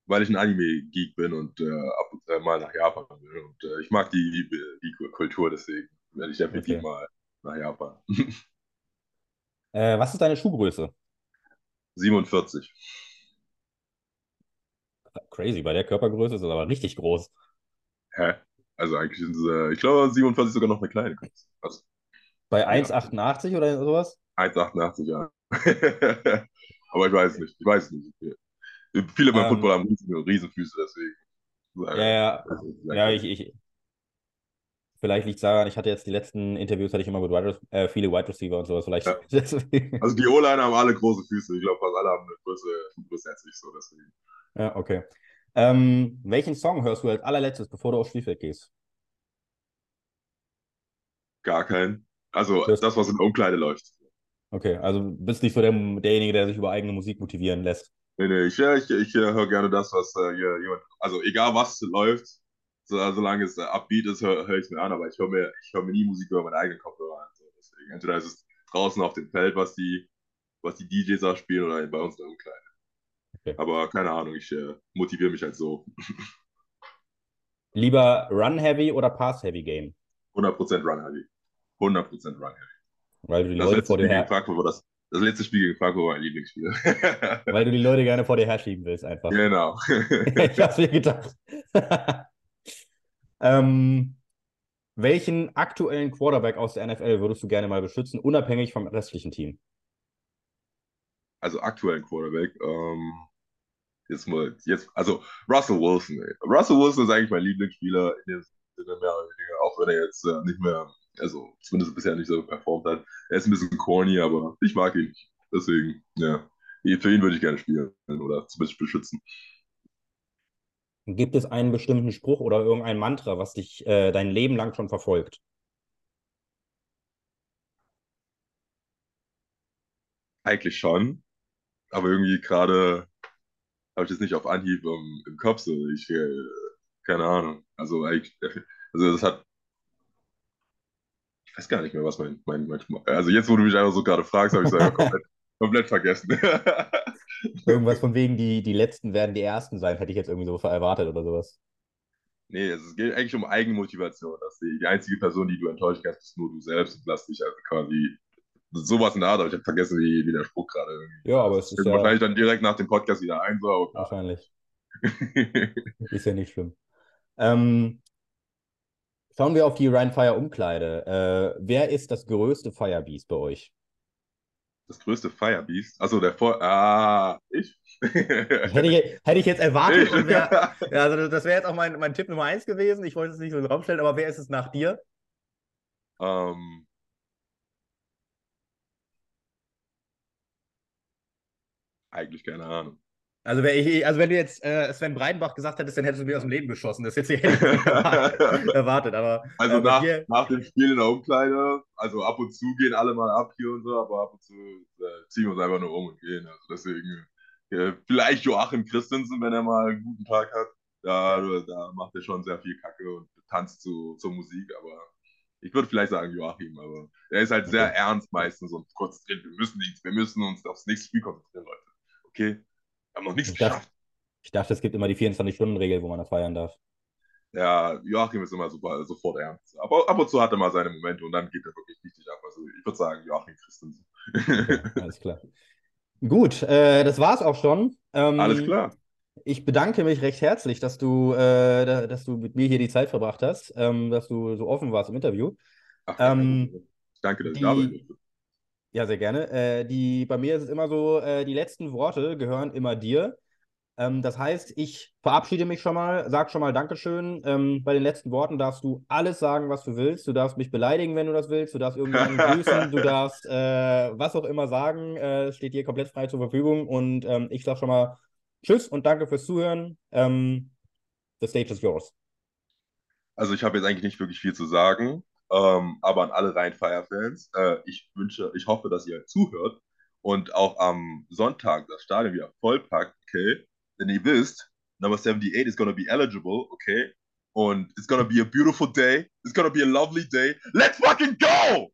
Weil ich ein Anime-Geek bin und äh, ab und zu mal nach Japan will. Und äh, ich mag die, die Kultur, deswegen werde ich definitiv okay. mal nach Japan. Äh, was ist deine Schuhgröße? 47. Crazy, bei der Körpergröße ist das aber richtig groß. Hä? Also eigentlich sind sie, ich glaube, 47 sogar noch eine kleine Größe. Also, bei 1,88 ja. oder sowas? 1,88, ja. aber ich weiß nicht. Ich weiß nicht. Viele beim ähm, Football haben riesen, Riesenfüße, deswegen. Ja, ja. Ja, ich, ich, vielleicht liegt es daran, ich hatte jetzt die letzten Interviews, hatte ich immer mit Wide, äh, viele Wide Receiver und sowas. Vielleicht. Ja. also die O-Line haben alle große Füße. Ich glaube, fast alle haben eine Größe, Größe als ich so. Deswegen. Ja, okay. Ähm, welchen Song hörst du als allerletztes, bevor du aufs Spielfeld gehst? Gar keinen. Also das, das, was in Umkleide läuft. Okay, also bist nicht so der, derjenige, der sich über eigene Musik motivieren lässt. Nee, nee, ich, ich, ich, ich höre gerne das, was äh, jemand, also egal was läuft, solange es äh, upbeat ist, höre hör ich es mir an, aber ich höre mir, hör mir nie Musik über meinen eigenen Kopfhörer an. So. Deswegen, entweder ist es draußen auf dem Feld, was die, was die DJs auch spielen, oder bei uns in der Umkleide. Okay. Aber keine Ahnung, ich äh, motiviere mich halt so. Lieber Run-Heavy oder Pass-Heavy-Game? 100% Run-Heavy. 100% Run-Heavy. Weil du die das Leute vor dir her... Frankfurt das, das letzte Spiel gegen Frankfurt war mein Lieblingsspiel. Weil du die Leute gerne vor dir herschieben willst, einfach. Genau. ich hab's mir gedacht. ähm, welchen aktuellen Quarterback aus der NFL würdest du gerne mal beschützen, unabhängig vom restlichen Team? Also aktuellen Quarterback. Ähm, jetzt mal, jetzt, also Russell Wilson. Ey. Russell Wilson ist eigentlich mein Lieblingsspieler in dem Sinne mehr oder weniger, auch wenn er jetzt äh, nicht mehr also zumindest bisher nicht so performt hat. Er ist ein bisschen corny, aber ich mag ihn. Deswegen, ja. Für ihn würde ich gerne spielen oder zumindest beschützen. Gibt es einen bestimmten Spruch oder irgendein Mantra, was dich äh, dein Leben lang schon verfolgt? Eigentlich schon. Aber irgendwie gerade habe ich das nicht auf Anhieb um, im Kopf. So. Ich, äh, keine Ahnung. Also, also das hat weiß gar nicht mehr, was mein, mein, mein also jetzt, wo du mich einfach so gerade fragst, habe ich es komplett, komplett vergessen. Irgendwas von wegen, die, die Letzten werden die Ersten sein, hätte ich jetzt irgendwie so erwartet oder sowas. Nee, es geht eigentlich um Eigenmotivation. Dass die, die einzige Person, die du enttäuschen kannst, bist nur du selbst und lass dich also quasi sowas in der Art, aber ich habe vergessen, wie, wie der Spruch gerade irgendwie. Ja, aber es ist ja... Wahrscheinlich dann direkt nach dem Podcast wieder ein, so. Wahrscheinlich. ist ja nicht schlimm. Ähm, Schauen wir auf die Ryan Fire Umkleide. Äh, wer ist das größte Firebeast bei euch? Das größte Firebeast? Also der Vor. Ah, ich. hätte, ich hätte ich jetzt erwartet. Wär, ja, also das wäre jetzt auch mein, mein Tipp Nummer eins gewesen. Ich wollte es nicht so in den Raum stellen, aber wer ist es nach dir? Ähm. Eigentlich keine Ahnung. Also, ich, also wenn du jetzt äh, Sven Breidenbach gesagt hättest, dann hättest du mir aus dem Leben geschossen. Das hätte ich erwartet. Aber, also äh, nach, hier... nach dem Spiel in der Umkleide, also ab und zu gehen alle mal ab hier und so, aber ab und zu äh, ziehen wir uns einfach nur um und gehen. Also deswegen, äh, vielleicht Joachim Christensen, wenn er mal einen guten Tag hat. Da, da macht er schon sehr viel Kacke und tanzt zu, zur Musik, aber ich würde vielleicht sagen Joachim, aber er ist halt okay. sehr ernst meistens und kurz drin. Wir müssen nichts, wir müssen uns aufs nächste Spiel konzentrieren, Leute. Okay? Haben noch nichts ich geschafft. Dachte, ich dachte, es gibt immer die 24-Stunden-Regel, wo man das feiern darf. Ja, Joachim ist immer super, sofort ernst. Aber ab und zu hat er mal seine Momente und dann geht er wirklich richtig ab. Also ich würde sagen, Joachim Christensen. Okay, alles klar. Gut, äh, das war's auch schon. Ähm, alles klar. Ich bedanke mich recht herzlich, dass du, äh, dass du mit mir hier die Zeit verbracht hast, ähm, dass du so offen warst im Interview. Ach, ähm, danke, dass ich da bin. Ja, sehr gerne. Äh, die, bei mir ist es immer so, äh, die letzten Worte gehören immer dir. Ähm, das heißt, ich verabschiede mich schon mal, sag schon mal Dankeschön. Ähm, bei den letzten Worten darfst du alles sagen, was du willst. Du darfst mich beleidigen, wenn du das willst. Du darfst irgendjemanden grüßen. Du darfst äh, was auch immer sagen. Äh, steht dir komplett frei zur Verfügung. Und ähm, ich sag schon mal Tschüss und danke fürs Zuhören. Ähm, the stage is yours. Also ich habe jetzt eigentlich nicht wirklich viel zu sagen. Ähm, aber an alle rein Fire-Fans, äh, ich wünsche, ich hoffe, dass ihr zuhört und auch am Sonntag das Stadion wieder vollpackt, okay? Denn ihr wisst, number 78 is gonna be eligible, okay? Und it's gonna be a beautiful day. It's gonna be a lovely day. Let's fucking go!